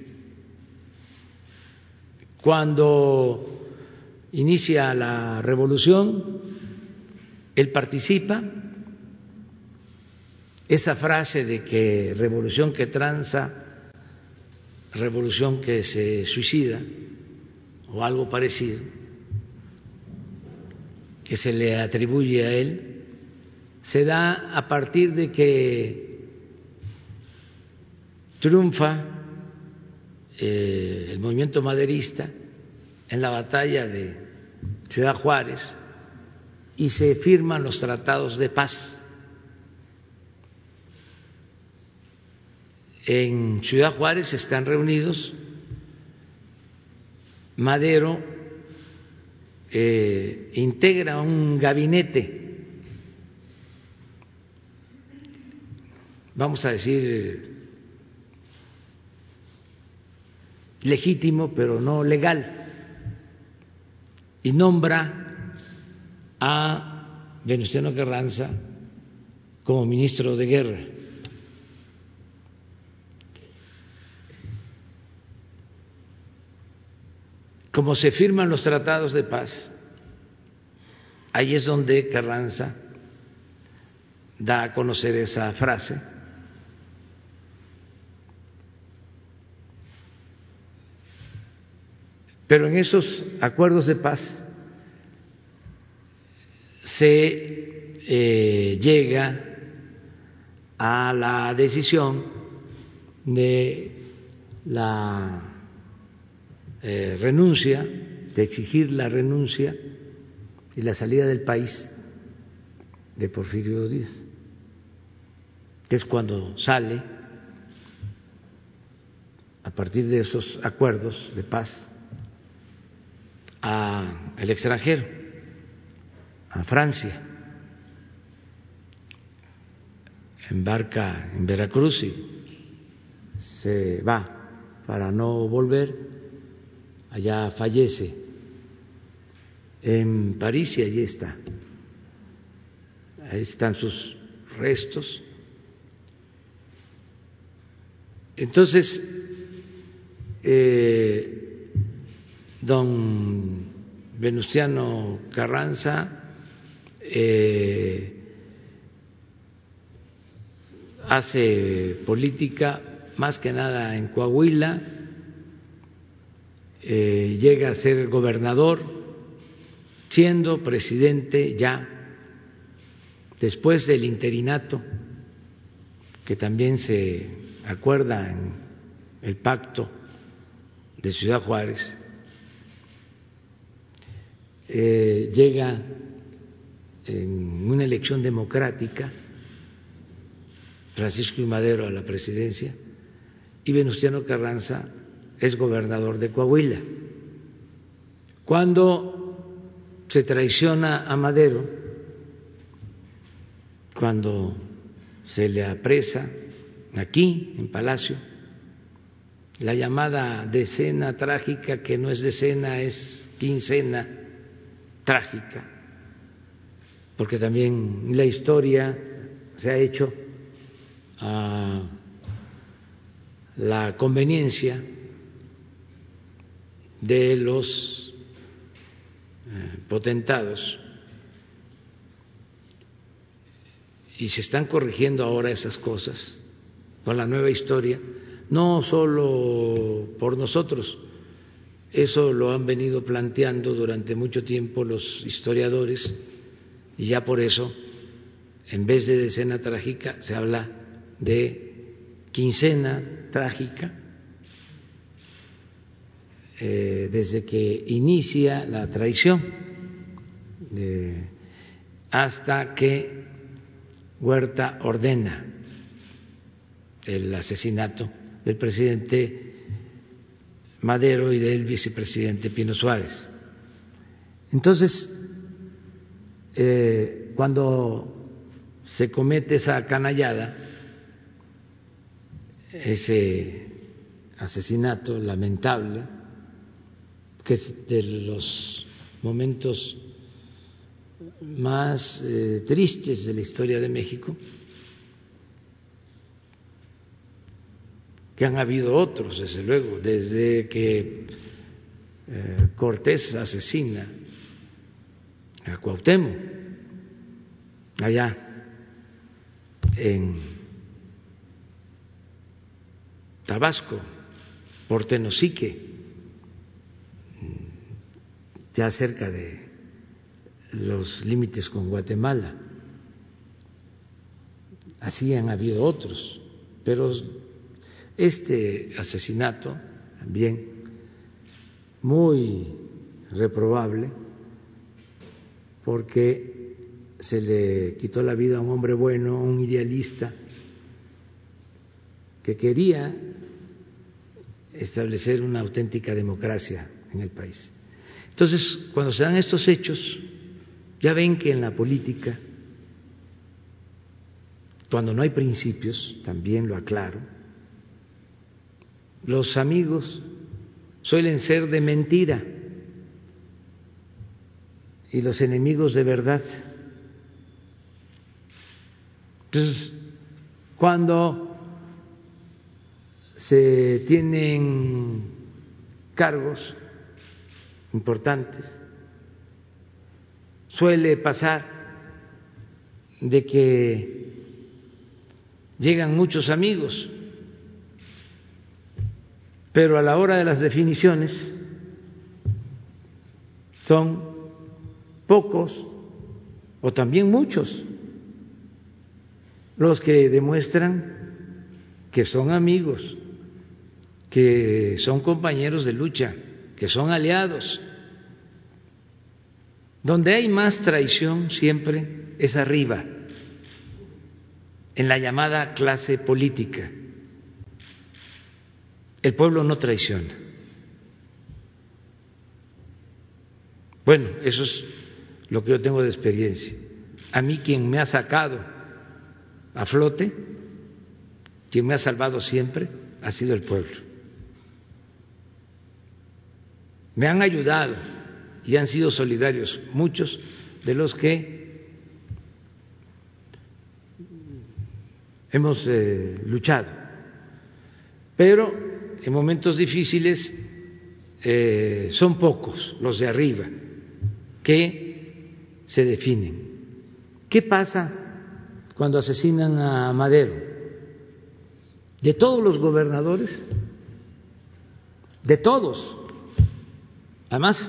Cuando inicia la revolución, él participa esa frase de que revolución que tranza, revolución que se suicida, o algo parecido, que se le atribuye a él, se da a partir de que triunfa eh, el movimiento maderista en la batalla de Ciudad Juárez y se firman los tratados de paz en Ciudad Juárez están reunidos Madero, eh, integra un gabinete, vamos a decir, legítimo, pero no legal, y nombra a Venustiano Carranza como ministro de Guerra. Como se firman los tratados de paz, ahí es donde Carranza da a conocer esa frase. Pero en esos acuerdos de paz se eh, llega a la decisión de la eh, renuncia, de exigir la renuncia y la salida del país de Porfirio Díaz, que es cuando sale a partir de esos acuerdos de paz al extranjero, a Francia. embarca en Veracruz y se va para no volver, allá fallece en París y allí está. Ahí están sus restos. Entonces, eh, don Venustiano Carranza eh, hace política más que nada en Coahuila, eh, llega a ser gobernador, siendo presidente ya después del interinato, que también se acuerda en el pacto de Ciudad Juárez, eh, llega en una elección democrática Francisco y Madero a la presidencia y Venustiano Carranza es gobernador de Coahuila. Cuando se traiciona a Madero, cuando se le apresa aquí en Palacio, la llamada decena trágica, que no es decena, es quincena trágica, porque también la historia se ha hecho a la conveniencia de los eh, potentados. Y se están corrigiendo ahora esas cosas con la nueva historia, no solo por nosotros, eso lo han venido planteando durante mucho tiempo los historiadores y ya por eso, en vez de decena trágica, se habla de quincena trágica eh, desde que inicia la traición hasta que Huerta ordena el asesinato del presidente Madero y del vicepresidente Pino Suárez. Entonces, eh, cuando se comete esa canallada, ese asesinato lamentable, que es de los momentos más eh, tristes de la historia de México, que han habido otros, desde luego, desde que eh, Cortés asesina a Cuauhtémoc, allá en Tabasco, por Tenosique, ya cerca de los límites con Guatemala. Así han habido otros, pero este asesinato también muy reprobable porque se le quitó la vida a un hombre bueno, un idealista, que quería establecer una auténtica democracia en el país. Entonces, cuando se dan estos hechos, ya ven que en la política, cuando no hay principios, también lo aclaro, los amigos suelen ser de mentira y los enemigos de verdad. Entonces, cuando se tienen cargos importantes, suele pasar de que llegan muchos amigos, pero a la hora de las definiciones son pocos o también muchos los que demuestran que son amigos, que son compañeros de lucha, que son aliados. Donde hay más traición siempre es arriba, en la llamada clase política. El pueblo no traiciona. Bueno, eso es lo que yo tengo de experiencia. A mí quien me ha sacado a flote, quien me ha salvado siempre, ha sido el pueblo. Me han ayudado y han sido solidarios muchos de los que hemos eh, luchado. Pero en momentos difíciles eh, son pocos los de arriba que se definen. ¿Qué pasa cuando asesinan a Madero? De todos los gobernadores, de todos, además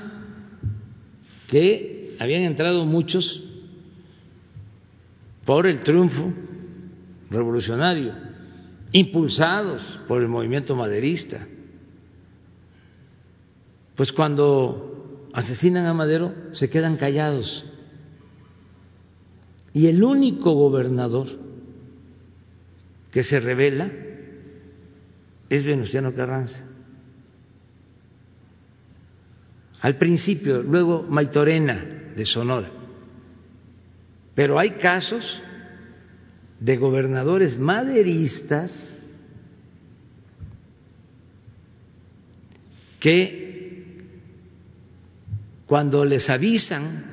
que habían entrado muchos por el triunfo revolucionario, impulsados por el movimiento maderista. Pues cuando asesinan a Madero se quedan callados y el único gobernador que se revela es Venustiano Carranza. Al principio, luego Maitorena de Sonora. Pero hay casos de gobernadores maderistas que cuando les avisan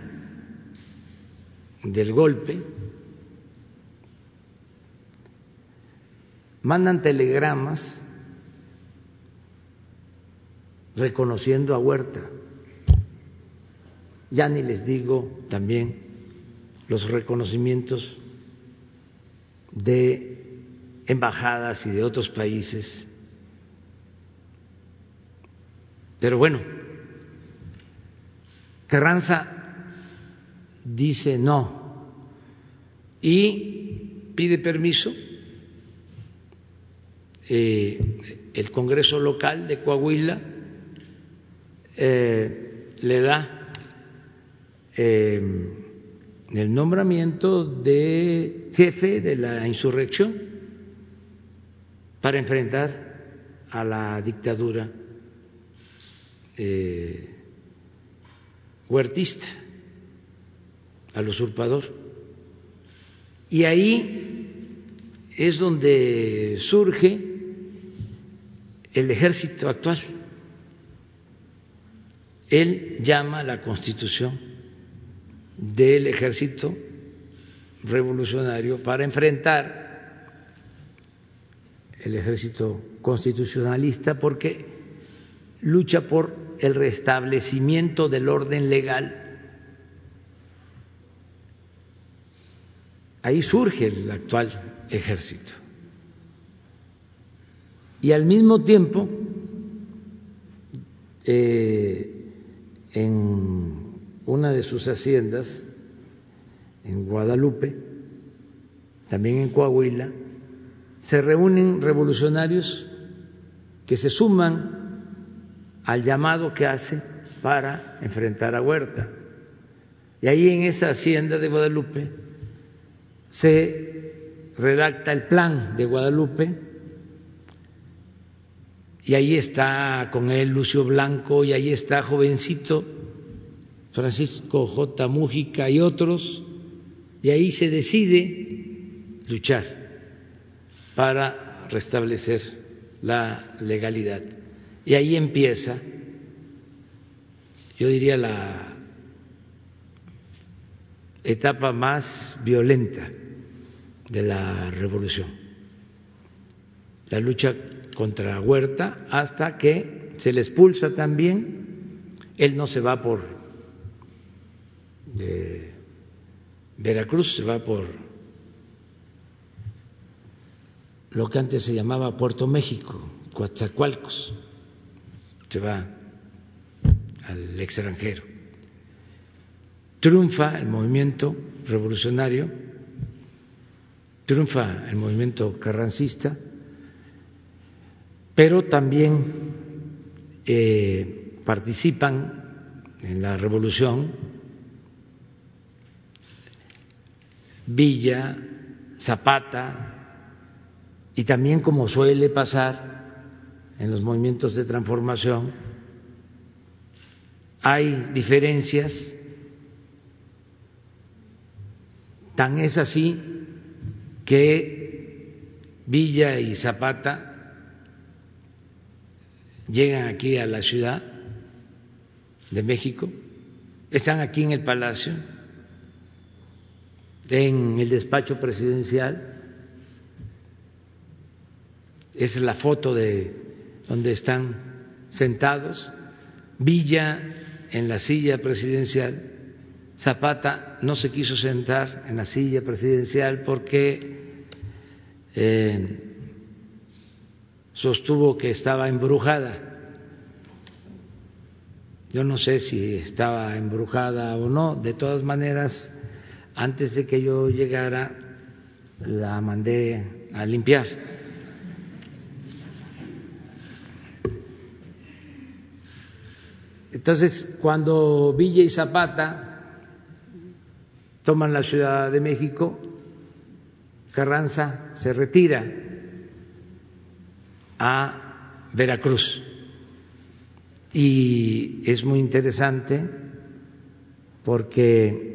del golpe, mandan telegramas reconociendo a Huerta. Ya ni les digo también los reconocimientos de embajadas y de otros países. Pero bueno, Carranza dice no y pide permiso eh, el Congreso local de Coahuila eh, le da eh, el nombramiento de jefe de la insurrección para enfrentar a la dictadura huertista al usurpador. Y ahí es donde surge el ejército actual. Él llama la constitución del ejército revolucionario para enfrentar el ejército constitucionalista porque lucha por el restablecimiento del orden legal Ahí surge el actual ejército. Y al mismo tiempo, eh, en una de sus haciendas, en Guadalupe, también en Coahuila, se reúnen revolucionarios que se suman al llamado que hace para enfrentar a Huerta. Y ahí en esa hacienda de Guadalupe se redacta el plan de Guadalupe y ahí está con él Lucio Blanco y ahí está jovencito Francisco J. Mújica y otros, y ahí se decide luchar para restablecer la legalidad. Y ahí empieza, yo diría, la etapa más violenta de la revolución, la lucha contra Huerta hasta que se le expulsa también, él no se va por de Veracruz, se va por lo que antes se llamaba Puerto México, Coatzacoalcos, se va al extranjero. Triunfa el movimiento revolucionario, triunfa el movimiento carrancista, pero también eh, participan en la revolución Villa, Zapata, y también como suele pasar en los movimientos de transformación, hay diferencias, tan es así que Villa y Zapata llegan aquí a la ciudad de México, están aquí en el Palacio, en el despacho presidencial, es la foto de donde están sentados, Villa en la silla presidencial, Zapata no se quiso sentar en la silla presidencial porque eh, sostuvo que estaba embrujada. Yo no sé si estaba embrujada o no, de todas maneras, antes de que yo llegara, la mandé a limpiar. Entonces, cuando Villa y Zapata toman la Ciudad de México, Carranza se retira a Veracruz. Y es muy interesante porque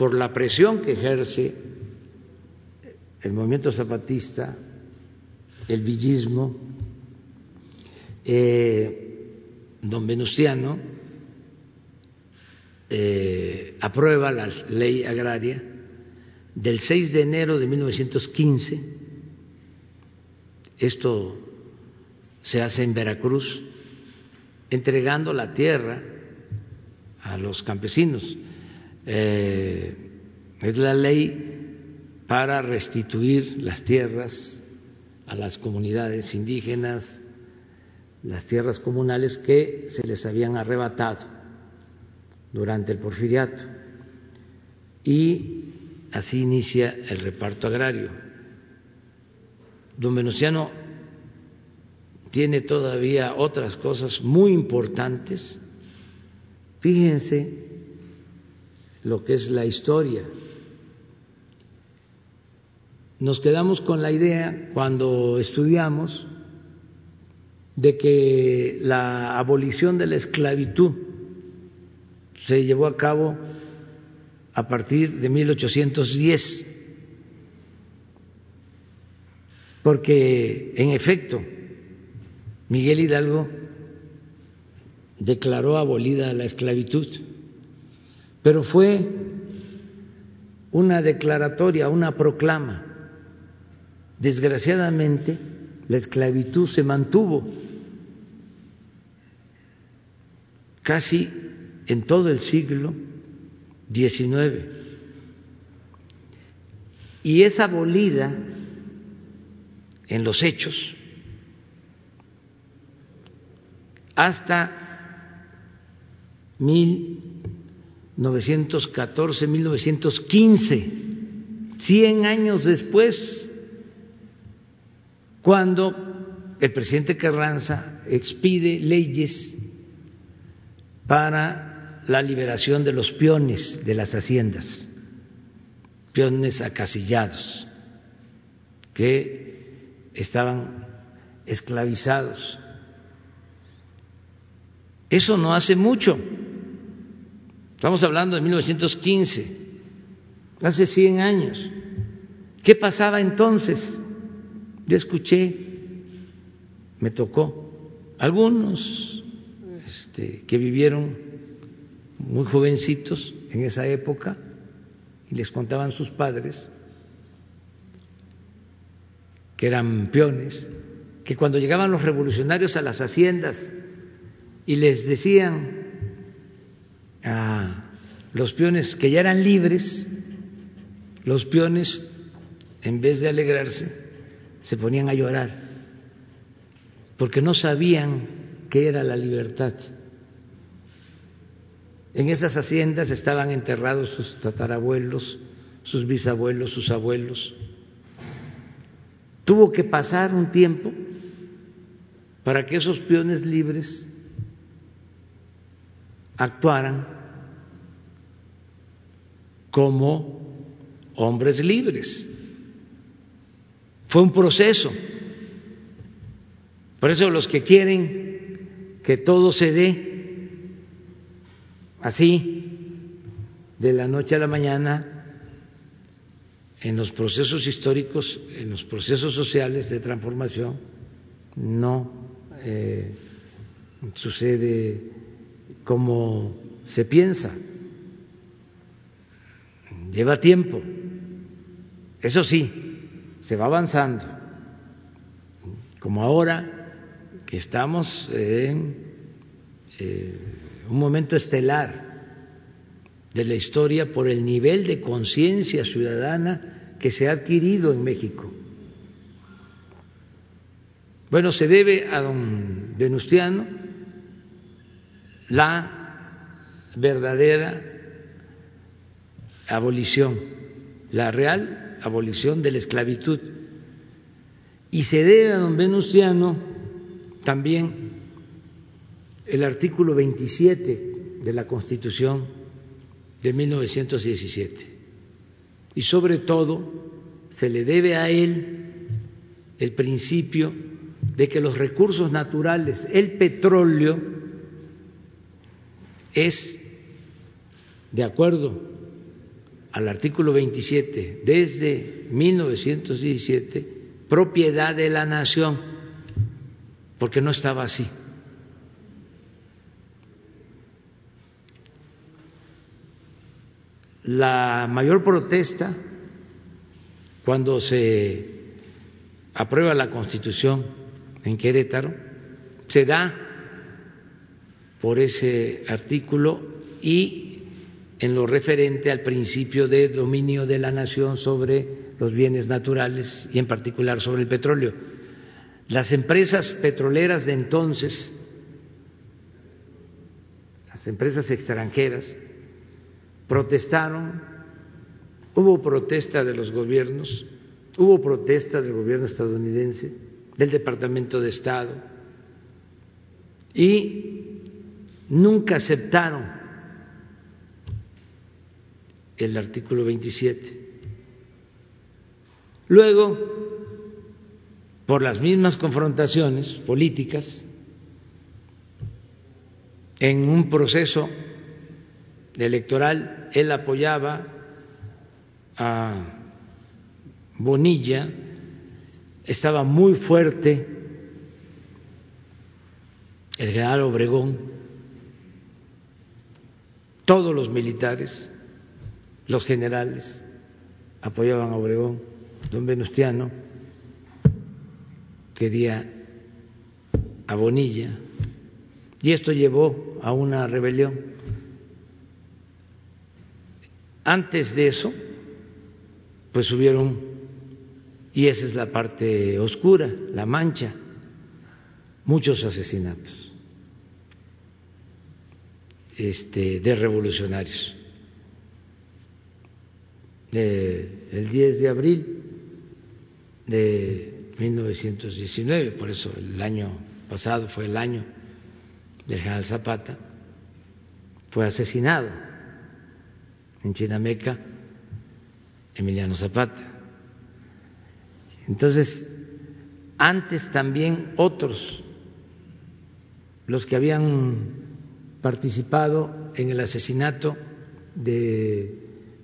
por la presión que ejerce el movimiento zapatista, el villismo, eh, don Venustiano eh, aprueba la ley agraria del 6 de enero de 1915. Esto se hace en Veracruz, entregando la tierra a los campesinos. Eh, es la ley para restituir las tierras a las comunidades indígenas, las tierras comunales que se les habían arrebatado durante el porfiriato. Y así inicia el reparto agrario. Don Venustiano tiene todavía otras cosas muy importantes. Fíjense lo que es la historia. Nos quedamos con la idea cuando estudiamos de que la abolición de la esclavitud se llevó a cabo a partir de 1810, porque en efecto Miguel Hidalgo declaró abolida la esclavitud, pero fue una declaratoria, una proclama. Desgraciadamente, la esclavitud se mantuvo casi en todo el siglo XIX. Y es abolida en los hechos hasta 1914, 1915, 100 años después, cuando el presidente Carranza expide leyes para la liberación de los peones de las haciendas, peones acasillados, que estaban esclavizados. Eso no hace mucho, Estamos hablando de 1915, hace 100 años. ¿Qué pasaba entonces? Yo escuché, me tocó, algunos este, que vivieron muy jovencitos en esa época y les contaban sus padres que eran peones, que cuando llegaban los revolucionarios a las haciendas y les decían a los peones que ya eran libres, los peones, en vez de alegrarse, se ponían a llorar, porque no sabían qué era la libertad. En esas haciendas estaban enterrados sus tatarabuelos, sus bisabuelos, sus abuelos. Tuvo que pasar un tiempo para que esos peones libres actuaran como hombres libres. Fue un proceso. Por eso los que quieren que todo se dé así, de la noche a la mañana, en los procesos históricos, en los procesos sociales de transformación, no eh, sucede como se piensa. Lleva tiempo. Eso sí, se va avanzando. Como ahora que estamos en eh, un momento estelar de la historia por el nivel de conciencia ciudadana que se ha adquirido en México. Bueno, se debe a don Venustiano la verdadera abolición, la real abolición de la esclavitud. Y se debe a don Venustiano también el artículo 27 de la Constitución de 1917. Y sobre todo se le debe a él el principio de que los recursos naturales, el petróleo, es, de acuerdo al artículo 27, desde 1917, propiedad de la nación, porque no estaba así. La mayor protesta cuando se aprueba la Constitución en Querétaro se da por ese artículo y en lo referente al principio de dominio de la nación sobre los bienes naturales y en particular sobre el petróleo. Las empresas petroleras de entonces, las empresas extranjeras, protestaron, hubo protesta de los gobiernos, hubo protesta del gobierno estadounidense, del Departamento de Estado, y nunca aceptaron el artículo 27. Luego, por las mismas confrontaciones políticas, en un proceso electoral él apoyaba a Bonilla, estaba muy fuerte el general Obregón, todos los militares, los generales apoyaban a Obregón, don Venustiano quería a Bonilla, y esto llevó a una rebelión. Antes de eso, pues hubieron, y esa es la parte oscura, la mancha, muchos asesinatos este, de revolucionarios. el 10 de abril de 1919, por eso el año pasado fue el año del general Zapata, fue asesinado en Chinameca, Emiliano Zapata. Entonces, antes también otros, los que habían participado en el asesinato de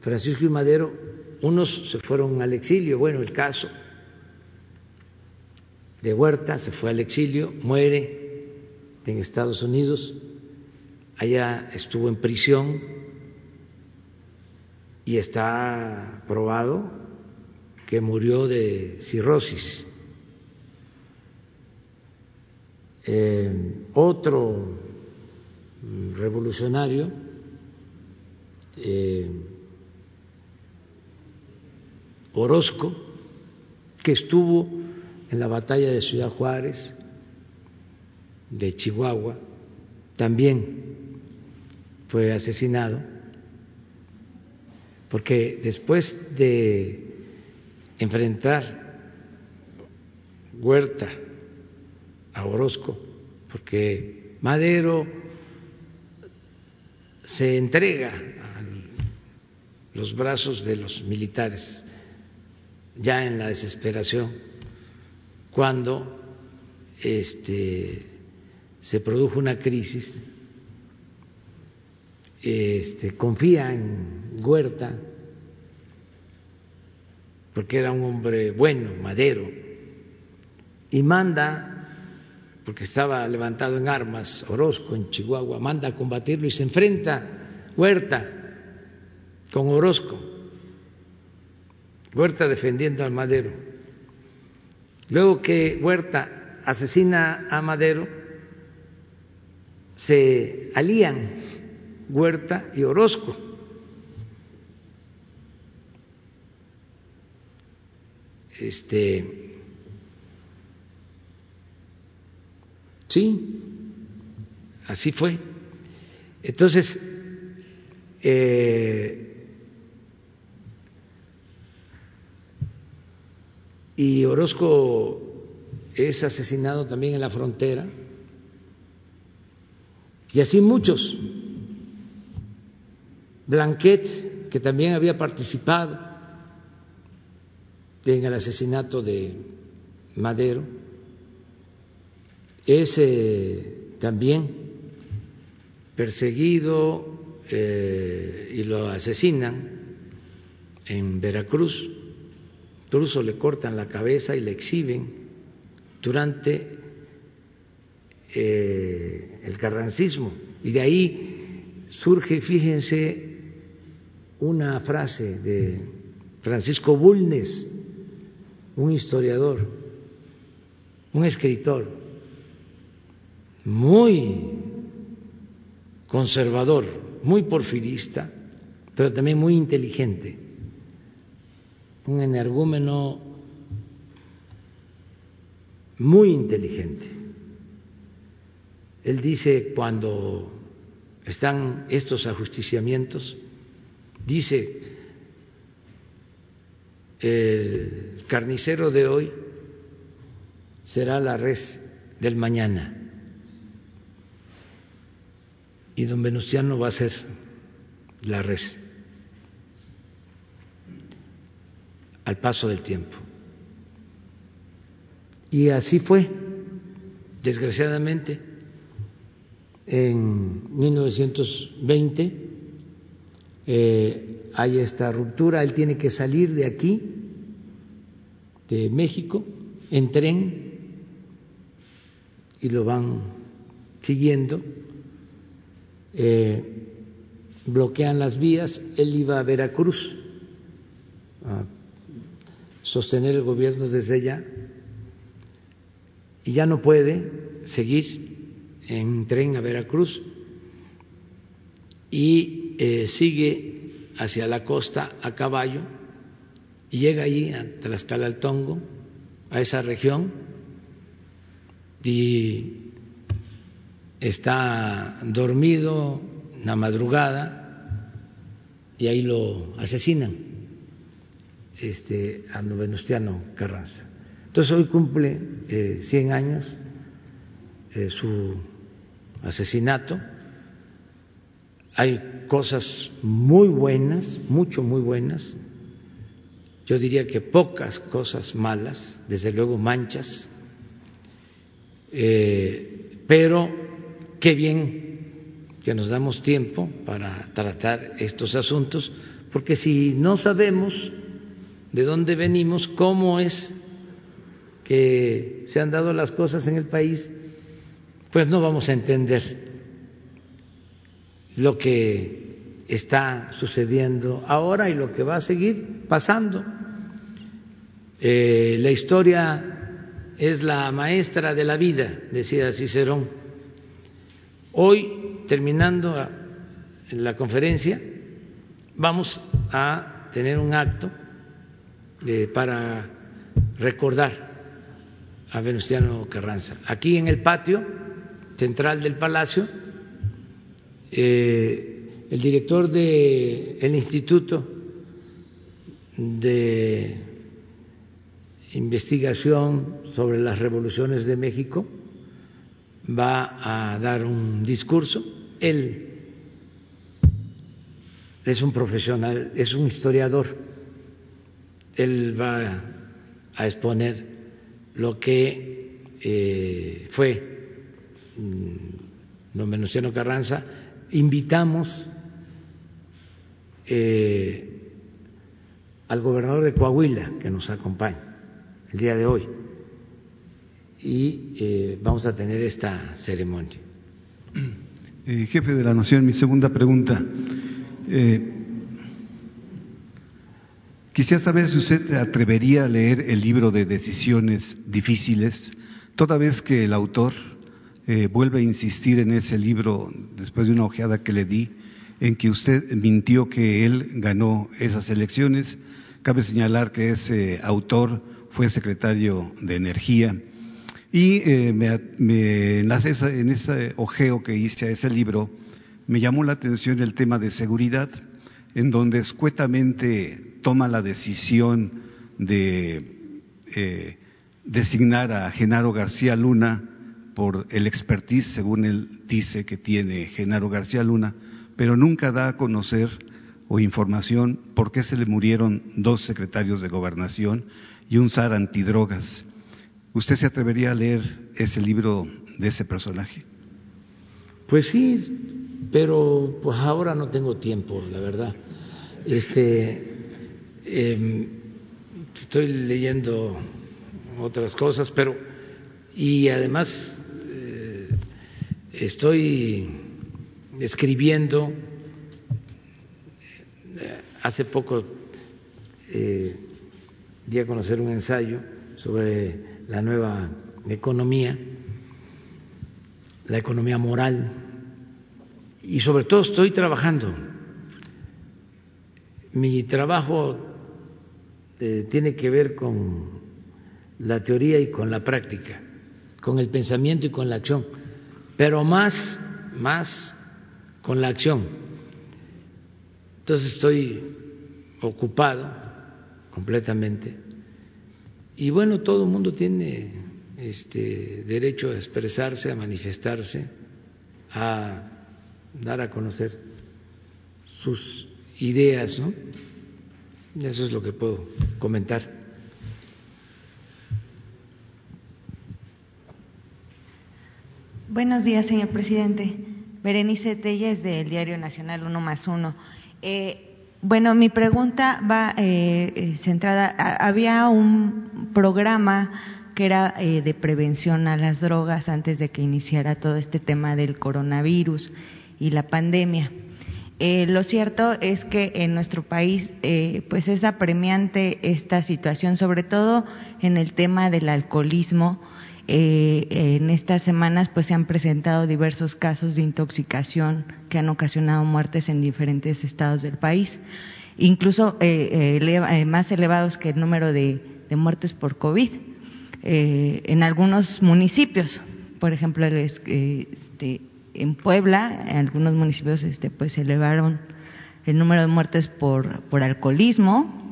Francisco y Madero, unos se fueron al exilio, bueno, el caso de Huerta se fue al exilio, muere en Estados Unidos, allá estuvo en prisión y está probado que murió de cirrosis. Eh, otro revolucionario eh, Orozco, que estuvo en la batalla de Ciudad Juárez, de Chihuahua, también fue asesinado, porque después de enfrentar Huerta a Orozco, porque Madero se entrega a los brazos de los militares, ya en la desesperación, cuando este, se produjo una crisis, este, confía en Huerta, porque era un hombre bueno, madero, y manda porque estaba levantado en armas, Orozco en Chihuahua, manda a combatirlo y se enfrenta Huerta con Orozco, Huerta defendiendo al Madero. Luego que Huerta asesina a Madero, se alían Huerta y Orozco. Este Sí, así fue. Entonces, eh, y Orozco es asesinado también en la frontera, y así muchos. Blanquet, que también había participado en el asesinato de Madero, es también perseguido eh, y lo asesinan en Veracruz. Incluso le cortan la cabeza y le exhiben durante eh, el carrancismo. Y de ahí surge, fíjense, una frase de Francisco Bulnes, un historiador, un escritor, muy conservador, muy porfirista, pero también muy inteligente, un energúmeno muy inteligente. Él dice cuando están estos ajusticiamientos, dice, el carnicero de hoy será la res del mañana y don Venustiano va a ser la res. Al paso del tiempo. Y así fue, desgraciadamente, en 1920 eh, hay esta ruptura, él tiene que salir de aquí, de México, en tren, y lo van siguiendo eh, bloquean las vías, él iba a Veracruz a sostener el gobierno desde allá y ya no puede seguir en tren a Veracruz y eh, sigue hacia la costa a caballo y llega ahí a Tlaxcala al Tongo, a esa región y está dormido en la madrugada y ahí lo asesinan este, a Novenustiano Carranza. Entonces hoy cumple eh, 100 años eh, su asesinato. Hay cosas muy buenas, mucho muy buenas. Yo diría que pocas cosas malas, desde luego manchas, eh, pero qué bien que nos damos tiempo para tratar estos asuntos, porque si no sabemos de dónde venimos, cómo es que se han dado las cosas en el país, pues no vamos a entender lo que está sucediendo ahora y lo que va a seguir pasando. Eh, la historia es la maestra de la vida, decía Cicerón. Hoy, terminando la conferencia, vamos a tener un acto eh, para recordar a Venustiano Carranza. Aquí en el patio central del Palacio, eh, el director del Instituto de Investigación sobre las Revoluciones de México va a dar un discurso. Él es un profesional, es un historiador. Él va a exponer lo que eh, fue mm, don Venustiano Carranza, invitamos eh, al gobernador de Coahuila que nos acompaña el día de hoy y eh, vamos a tener esta ceremonia. jefe de la Nación, mi segunda pregunta. Quisiera saber si usted atrevería a leer el libro de Decisiones Difíciles, toda vez que el autor eh, vuelve a insistir en ese libro, después de una ojeada que le di, en que usted mintió que él ganó esas elecciones. Cabe señalar que ese autor fue secretario de Energía. Y eh, en, en ese ojeo que hice a ese libro, me llamó la atención el tema de seguridad, en donde escuetamente toma la decisión de eh, designar a Genaro García Luna por el expertise, según él dice que tiene Genaro García Luna, pero nunca da a conocer o información por qué se le murieron dos secretarios de gobernación y un zar antidrogas. ¿Usted se atrevería a leer ese libro de ese personaje? Pues sí, pero pues ahora no tengo tiempo, la verdad. Este, Em, estoy leyendo otras cosas, pero y además eh, estoy escribiendo. Hace poco eh, di a conocer un ensayo sobre la nueva economía, la economía moral, y sobre todo estoy trabajando. Mi trabajo eh, tiene que ver con la teoría y con la práctica, con el pensamiento y con la acción, pero más, más con la acción. Entonces estoy ocupado completamente y bueno, todo el mundo tiene este derecho a expresarse, a manifestarse, a dar a conocer sus ideas, ¿no? Eso es lo que puedo comentar. Buenos días, señor presidente. Berenice Telles del Diario Nacional Uno más Uno. Eh, bueno, mi pregunta va eh, eh, centrada. había un programa que era de prevención a las drogas antes de que iniciara todo este tema del coronavirus y la pandemia. Eh, lo cierto es que en nuestro país eh, pues es apremiante esta situación, sobre todo en el tema del alcoholismo. Eh, en estas semanas pues se han presentado diversos casos de intoxicación que han ocasionado muertes en diferentes estados del país, incluso más elevados que el número de, muertes por COVID en algunos municipios. Por ejemplo, este, en Puebla, en algunos municipios, este, pues elevaron el número de muertes por alcoholismo.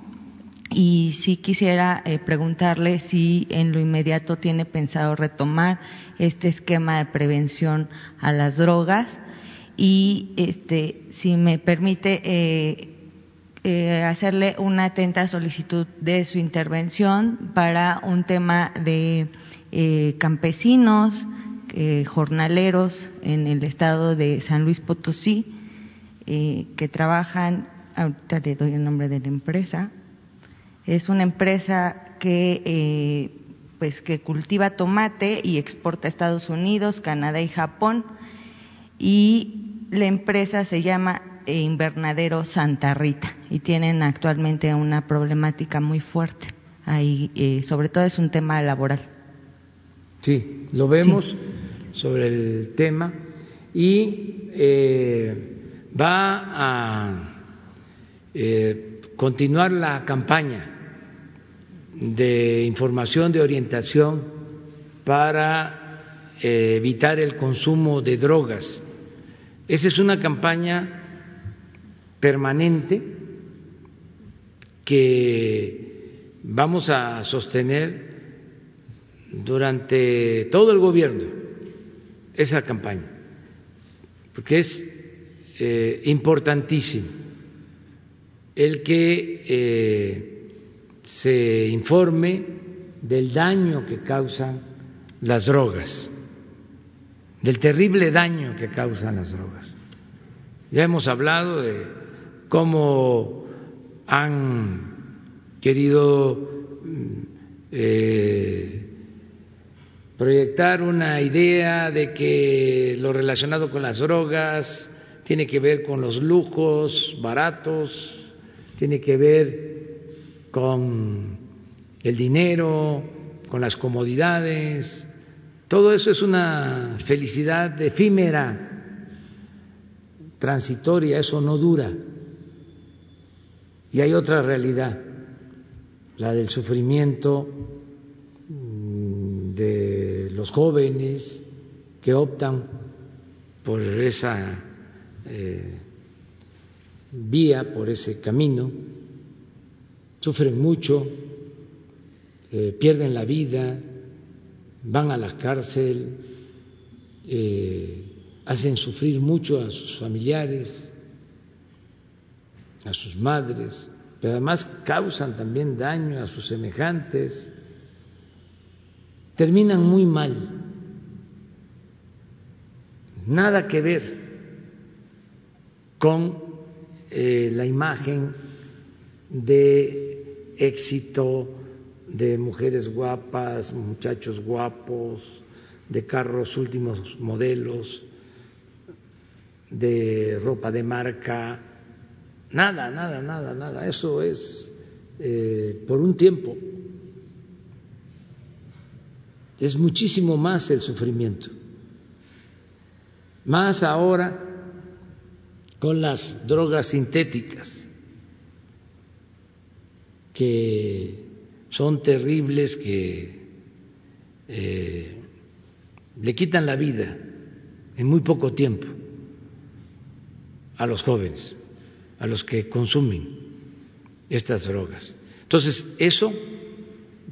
Y sí quisiera eh, preguntarle si en lo inmediato tiene pensado retomar este esquema de prevención a las drogas. Y, este, si me permite, eh, eh, hacerle una atenta solicitud de su intervención para un tema de campesinos, eh, jornaleros en el estado de San Luis Potosí eh, que trabajan, ahorita le doy el nombre de la empresa, es una empresa que eh, pues que cultiva tomate y exporta a Estados Unidos, Canadá y Japón. Y la empresa se llama Invernadero Santa Rita. Y tienen actualmente una problemática muy fuerte. Ahí, sobre todo es un tema laboral. Sí, lo vemos sobre el tema. Y eh, va a eh, continuar la campaña de información, de orientación para eh, evitar el consumo de drogas. Esa es una campaña permanente que vamos a sostener durante todo el gobierno esa campaña, porque es eh, importantísimo el que eh, se informe del daño que causan las drogas, del terrible daño que causan las drogas. Ya hemos hablado de cómo han querido mm, eh, proyectar una idea de que lo relacionado con las drogas tiene que ver con los lujos baratos, tiene que ver con el dinero, con las comodidades. Todo eso es una felicidad efímera, transitoria, eso no dura. Y hay otra realidad, la del sufrimiento de los jóvenes que optan por esa eh, vía, por ese camino, sufren mucho, eh, pierden la vida, van a la cárcel, eh, hacen sufrir mucho a sus familiares, a sus madres, pero además causan también daño a sus semejantes terminan muy mal. Nada que ver con eh, la imagen de éxito de mujeres guapas, muchachos guapos, de carros últimos modelos, de ropa de marca, nada, nada, nada, nada. Eso es eh, por un tiempo es muchísimo más el sufrimiento. Más ahora con las drogas sintéticas, que son terribles, que eh, le quitan la vida en muy poco tiempo a los jóvenes, a los que consumen estas drogas. Entonces, eso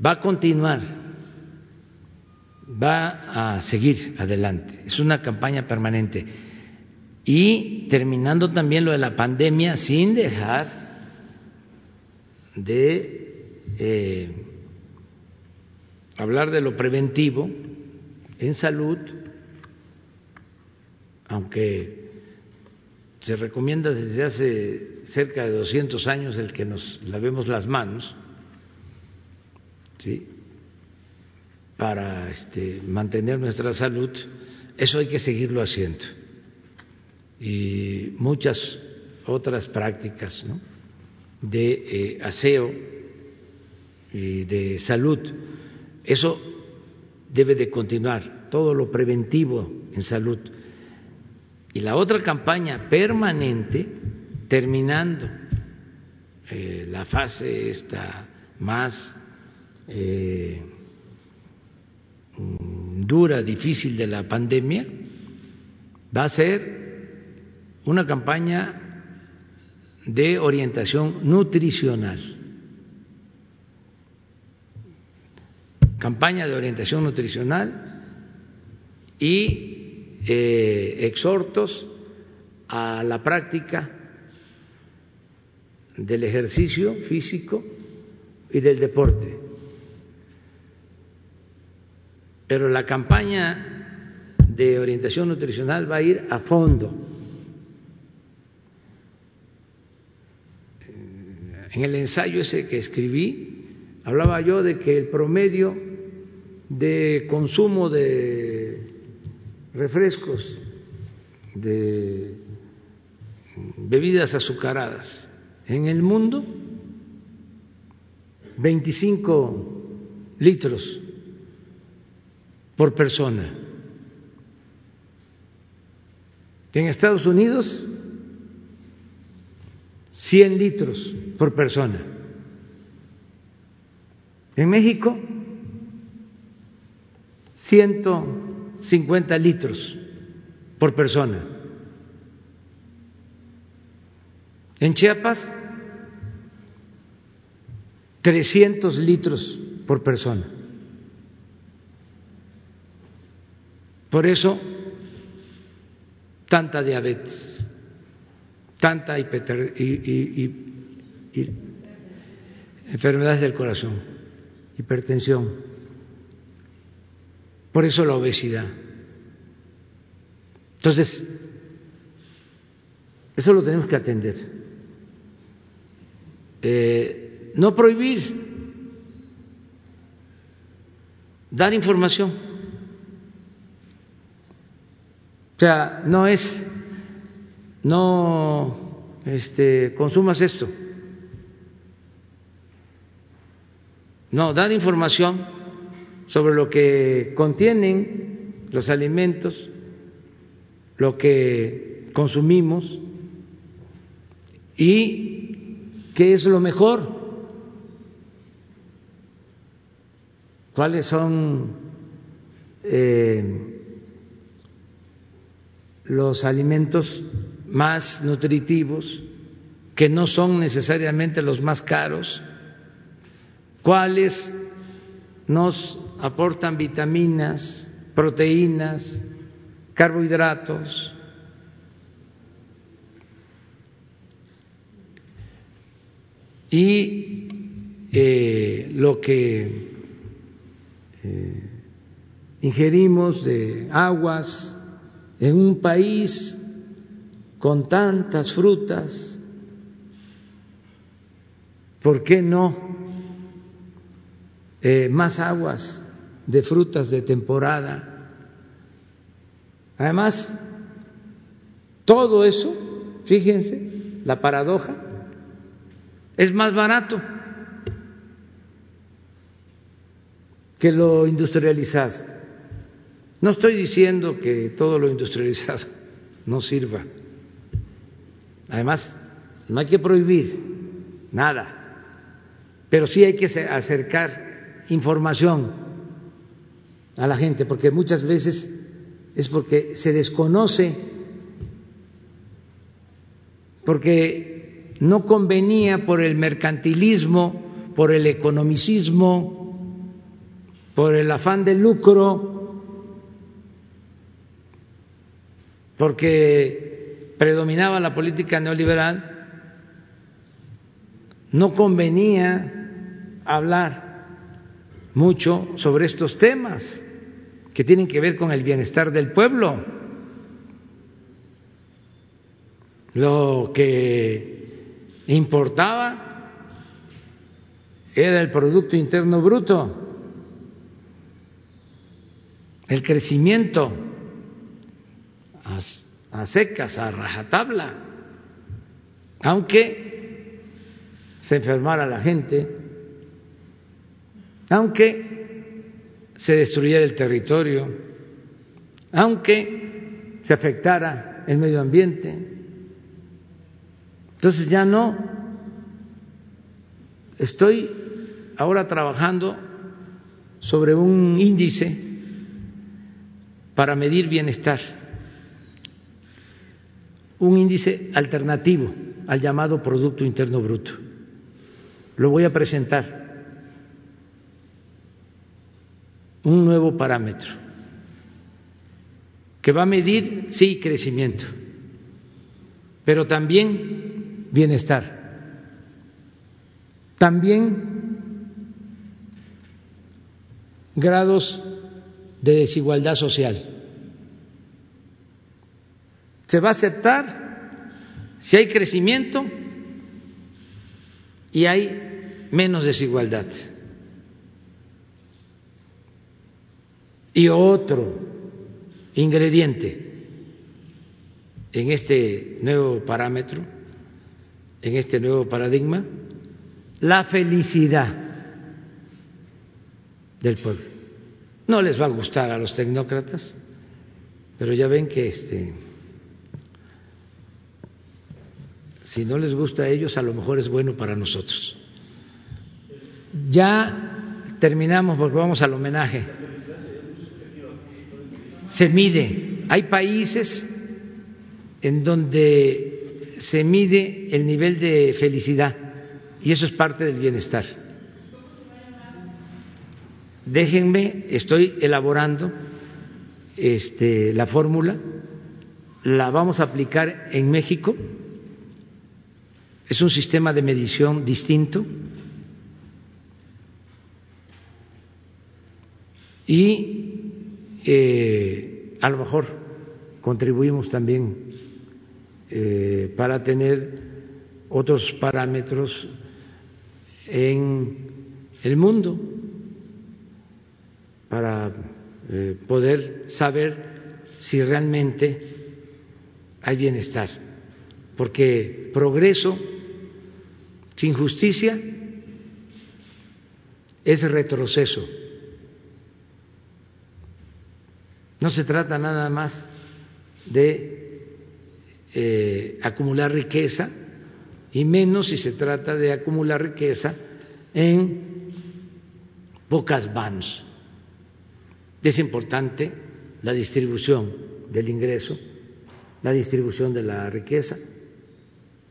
va a continuar va a seguir adelante. Es una campaña permanente. Y terminando también lo de la pandemia, sin dejar de eh, hablar de lo preventivo en salud, aunque se recomienda desde hace cerca de 200 años el que nos lavemos las manos, ¿sí? para este, mantener nuestra salud, eso hay que seguirlo haciendo. Y muchas otras prácticas de eh, aseo y de salud, eso debe de continuar, todo lo preventivo en salud. Y la otra campaña permanente, terminando eh, la fase esta más eh, Mm, dura, difícil de la pandemia, va a ser una campaña de orientación nutricional. Campaña de orientación nutricional y eh, exhortos a la práctica del ejercicio físico y del deporte. Pero la campaña de orientación nutricional va a ir a fondo. En el ensayo ese que escribí, hablaba yo de que el promedio de consumo de refrescos, de bebidas azucaradas en el mundo, 25 litros por persona. En Estados Unidos, 100 litros por persona. En México, 150 litros por persona. En Chiapas, 300 litros por persona. Por eso, tanta diabetes, tanta enfermedades del corazón, hipertensión. Por eso la obesidad. Entonces, eso lo tenemos que atender. Eh, no prohibir, dar información. O sea, no es, no este, consumas esto. No, dar información sobre lo que contienen los alimentos, lo que consumimos y qué es lo mejor, cuáles son eh, los alimentos más nutritivos, que no son necesariamente los más caros, cuáles nos aportan vitaminas, proteínas, carbohidratos. Y eh, lo que eh, ingerimos de aguas, en un país con tantas frutas, ¿por qué no eh, más aguas de frutas de temporada? Además, todo eso, fíjense, la paradoja, es más barato que lo industrializado. No estoy diciendo que todo lo industrializado no sirva. Además, no hay que prohibir nada, pero sí hay que acercar información a la gente, porque muchas veces es porque se desconoce, porque no convenía por el mercantilismo, por el economicismo, por el afán de lucro, porque predominaba la política neoliberal, no convenía hablar mucho sobre estos temas que tienen que ver con el bienestar del pueblo. Lo que importaba era el Producto Interno Bruto, el crecimiento a, secas, a rajatabla, aunque se enfermara la gente, aunque se destruyera el territorio, aunque se afectara el medio ambiente. Entonces ya no estoy ahora trabajando sobre un índice para medir bienestar un índice alternativo al llamado Producto Interno Bruto. Lo voy a presentar. Un nuevo parámetro que va a medir, sí, crecimiento, pero también bienestar, también grados de desigualdad social se va a aceptar si hay crecimiento y hay menos desigualdad. Y otro ingrediente en este nuevo parámetro, en este nuevo paradigma, la felicidad del pueblo. No les va a gustar a los tecnócratas, pero ya ven que este si no les gusta a ellos, a lo mejor es bueno para nosotros. Ya terminamos porque vamos al homenaje. Se mide. Hay países en donde se mide el nivel de felicidad y eso es parte del bienestar. Déjenme, estoy elaborando este, la fórmula, la vamos a aplicar en México es un sistema de medición distinto y eh, a lo mejor contribuimos también eh, para tener otros parámetros en el mundo para eh, poder saber si realmente hay bienestar, porque progreso sin justicia es retroceso. No se trata nada más de eh, acumular riqueza y menos si se trata de acumular riqueza en pocas manos. Es importante la distribución del ingreso, la distribución de la riqueza,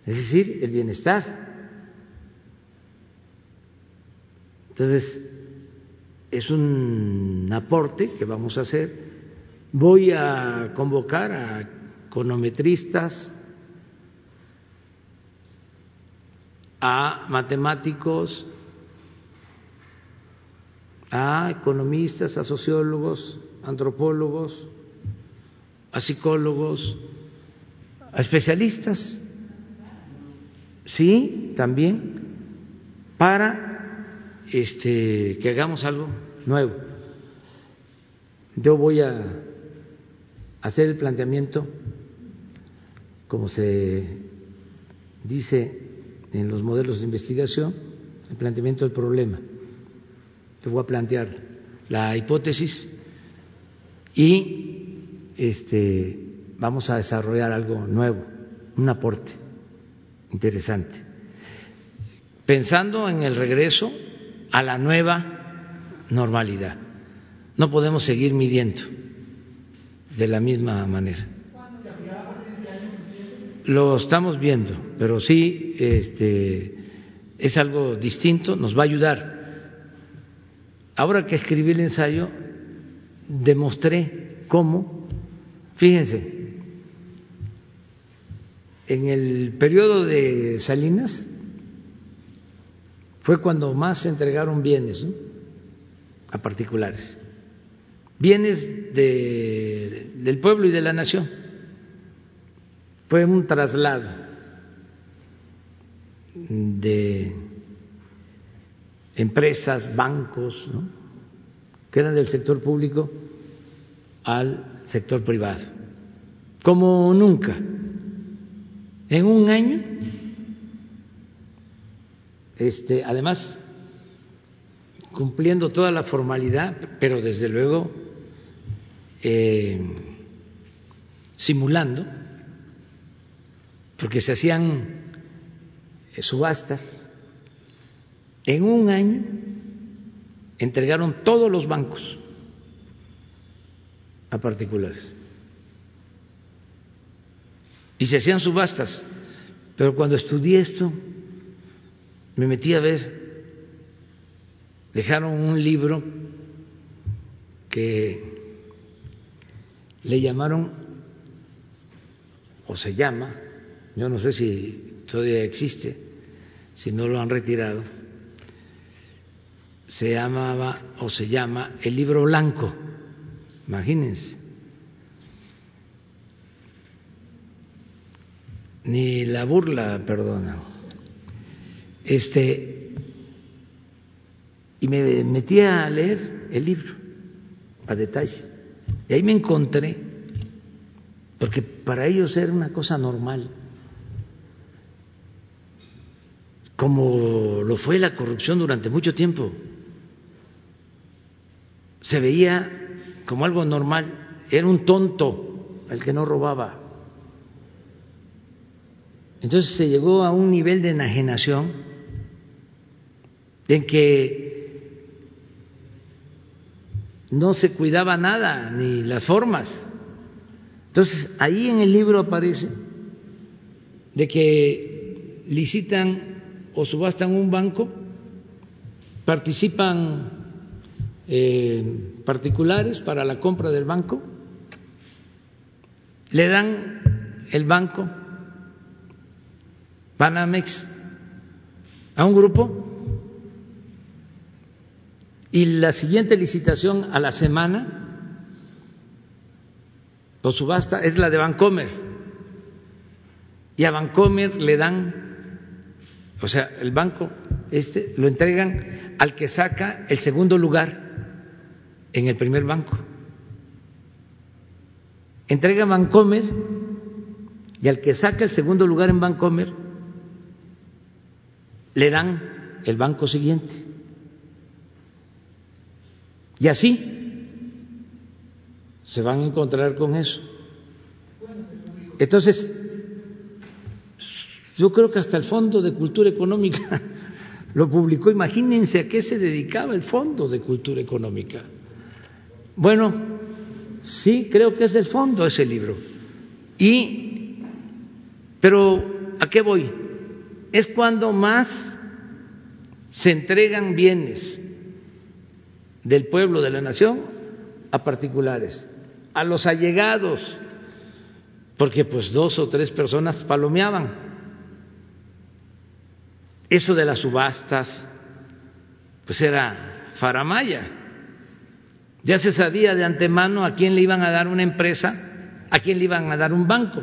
es decir, el bienestar. Entonces, es un aporte que vamos a hacer. Voy a convocar a econometristas, a matemáticos, a economistas, a sociólogos, antropólogos, a psicólogos, a especialistas, sí, también, para este, que hagamos algo nuevo. Yo voy a hacer el planteamiento, como se dice en los modelos de investigación, el planteamiento del problema. Te voy a plantear la hipótesis y este, vamos a desarrollar algo nuevo, un aporte interesante. Pensando en el regreso a la nueva normalidad. No podemos seguir midiendo de la misma manera. Lo estamos viendo, pero sí este, es algo distinto, nos va a ayudar. Ahora que escribí el ensayo, demostré cómo, fíjense, en el periodo de Salinas, fue cuando más se entregaron bienes a particulares, bienes del pueblo y de la nación. Fue un traslado de empresas, bancos, que eran del sector público al sector privado, como nunca. En un año este, además cumpliendo toda la formalidad, pero desde luego eh, simulando, porque se hacían eh, subastas. En un año entregaron todos los bancos a particulares. Y se hacían subastas. Pero cuando estudié esto, me metí a ver, dejaron un libro que le llamaron, o se llama, yo no sé si todavía existe, si no lo han retirado, se llamaba o se llama el libro blanco, imagínense. ni la burla perdona. Este, y me metí a leer el libro a detalle. Y ahí me encontré, porque para ellos era una cosa normal, como lo fue la corrupción durante mucho tiempo. Se veía como algo normal, era un tonto el que no robaba. Entonces se llegó a un nivel de enajenación en que no se cuidaba nada, ni las formas. Entonces ahí en el libro aparece de que licitan o subastan un banco, participan eh, particulares para la compra del banco, le dan el banco Panamex a un grupo y la siguiente licitación a la semana o subasta es la de Bancomer y a Bancomer le dan o sea el banco este lo entregan al que saca el segundo lugar en el primer banco entrega Bancomer y al que saca el segundo lugar en Bancomer le dan el banco siguiente. Y así se van a encontrar con eso. Entonces, yo creo que hasta el Fondo de Cultura Económica lo publicó. Imagínense a qué se dedicaba el Fondo de Cultura Económica. Bueno, sí, creo que es del fondo ese libro. Y, pero, ¿a qué voy? es cuando más se entregan bienes del pueblo, de la nación, a particulares, a los allegados, porque pues dos o tres personas palomeaban. Eso de las subastas, pues era faramaya. Ya se sabía de antemano a quién le iban a dar una empresa, a quién le iban a dar un banco.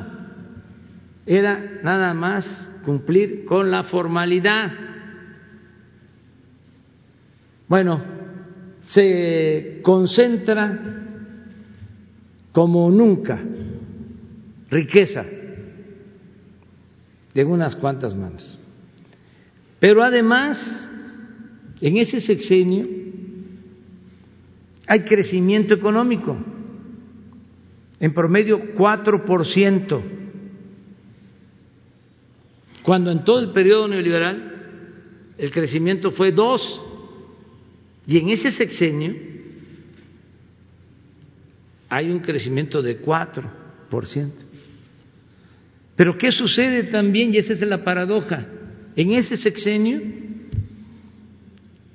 Era nada más cumplir con la formalidad. Bueno, se concentra como nunca riqueza de unas cuantas manos. Pero además, en ese sexenio hay crecimiento económico, en promedio cuatro por ciento cuando en todo el periodo neoliberal el crecimiento fue dos y en ese sexenio hay un crecimiento de cuatro por ciento. Pero ¿qué sucede también? Y esa es la paradoja. En ese sexenio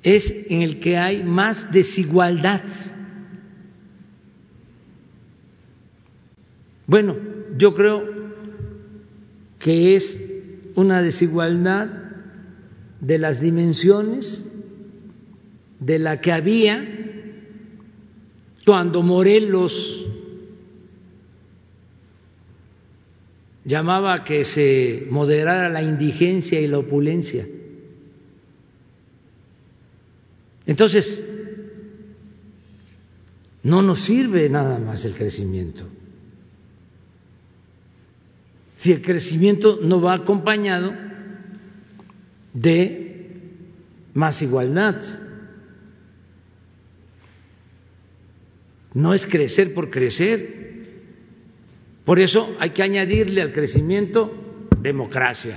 es en el que hay más desigualdad. Bueno, yo creo que es una desigualdad de las dimensiones de la que había cuando Morelos llamaba a que se moderara la indigencia y la opulencia. Entonces, no nos sirve nada más el crecimiento si el crecimiento no va acompañado de más igualdad. No es crecer por crecer. Por eso hay que añadirle al crecimiento democracia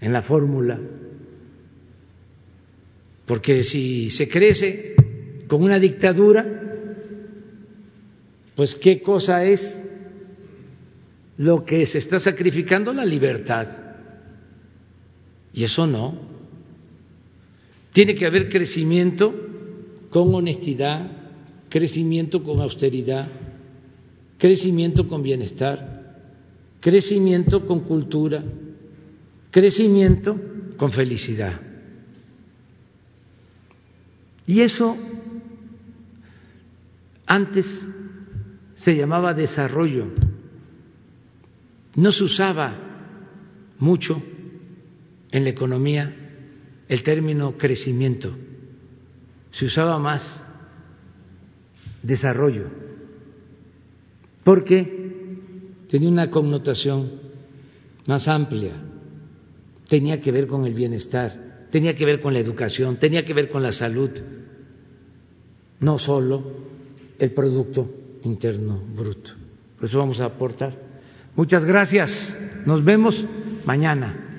en la fórmula. Porque si se crece con una dictadura, pues qué cosa es lo que se está sacrificando la libertad. Y eso no. Tiene que haber crecimiento con honestidad, crecimiento con austeridad, crecimiento con bienestar, crecimiento con cultura, crecimiento con felicidad. Y eso antes se llamaba desarrollo no se usaba mucho en la economía el término crecimiento, se usaba más desarrollo, porque tenía una connotación más amplia, tenía que ver con el bienestar, tenía que ver con la educación, tenía que ver con la salud, no solo el Producto Interno Bruto. Por eso vamos a aportar. Muchas gracias. Nos vemos mañana.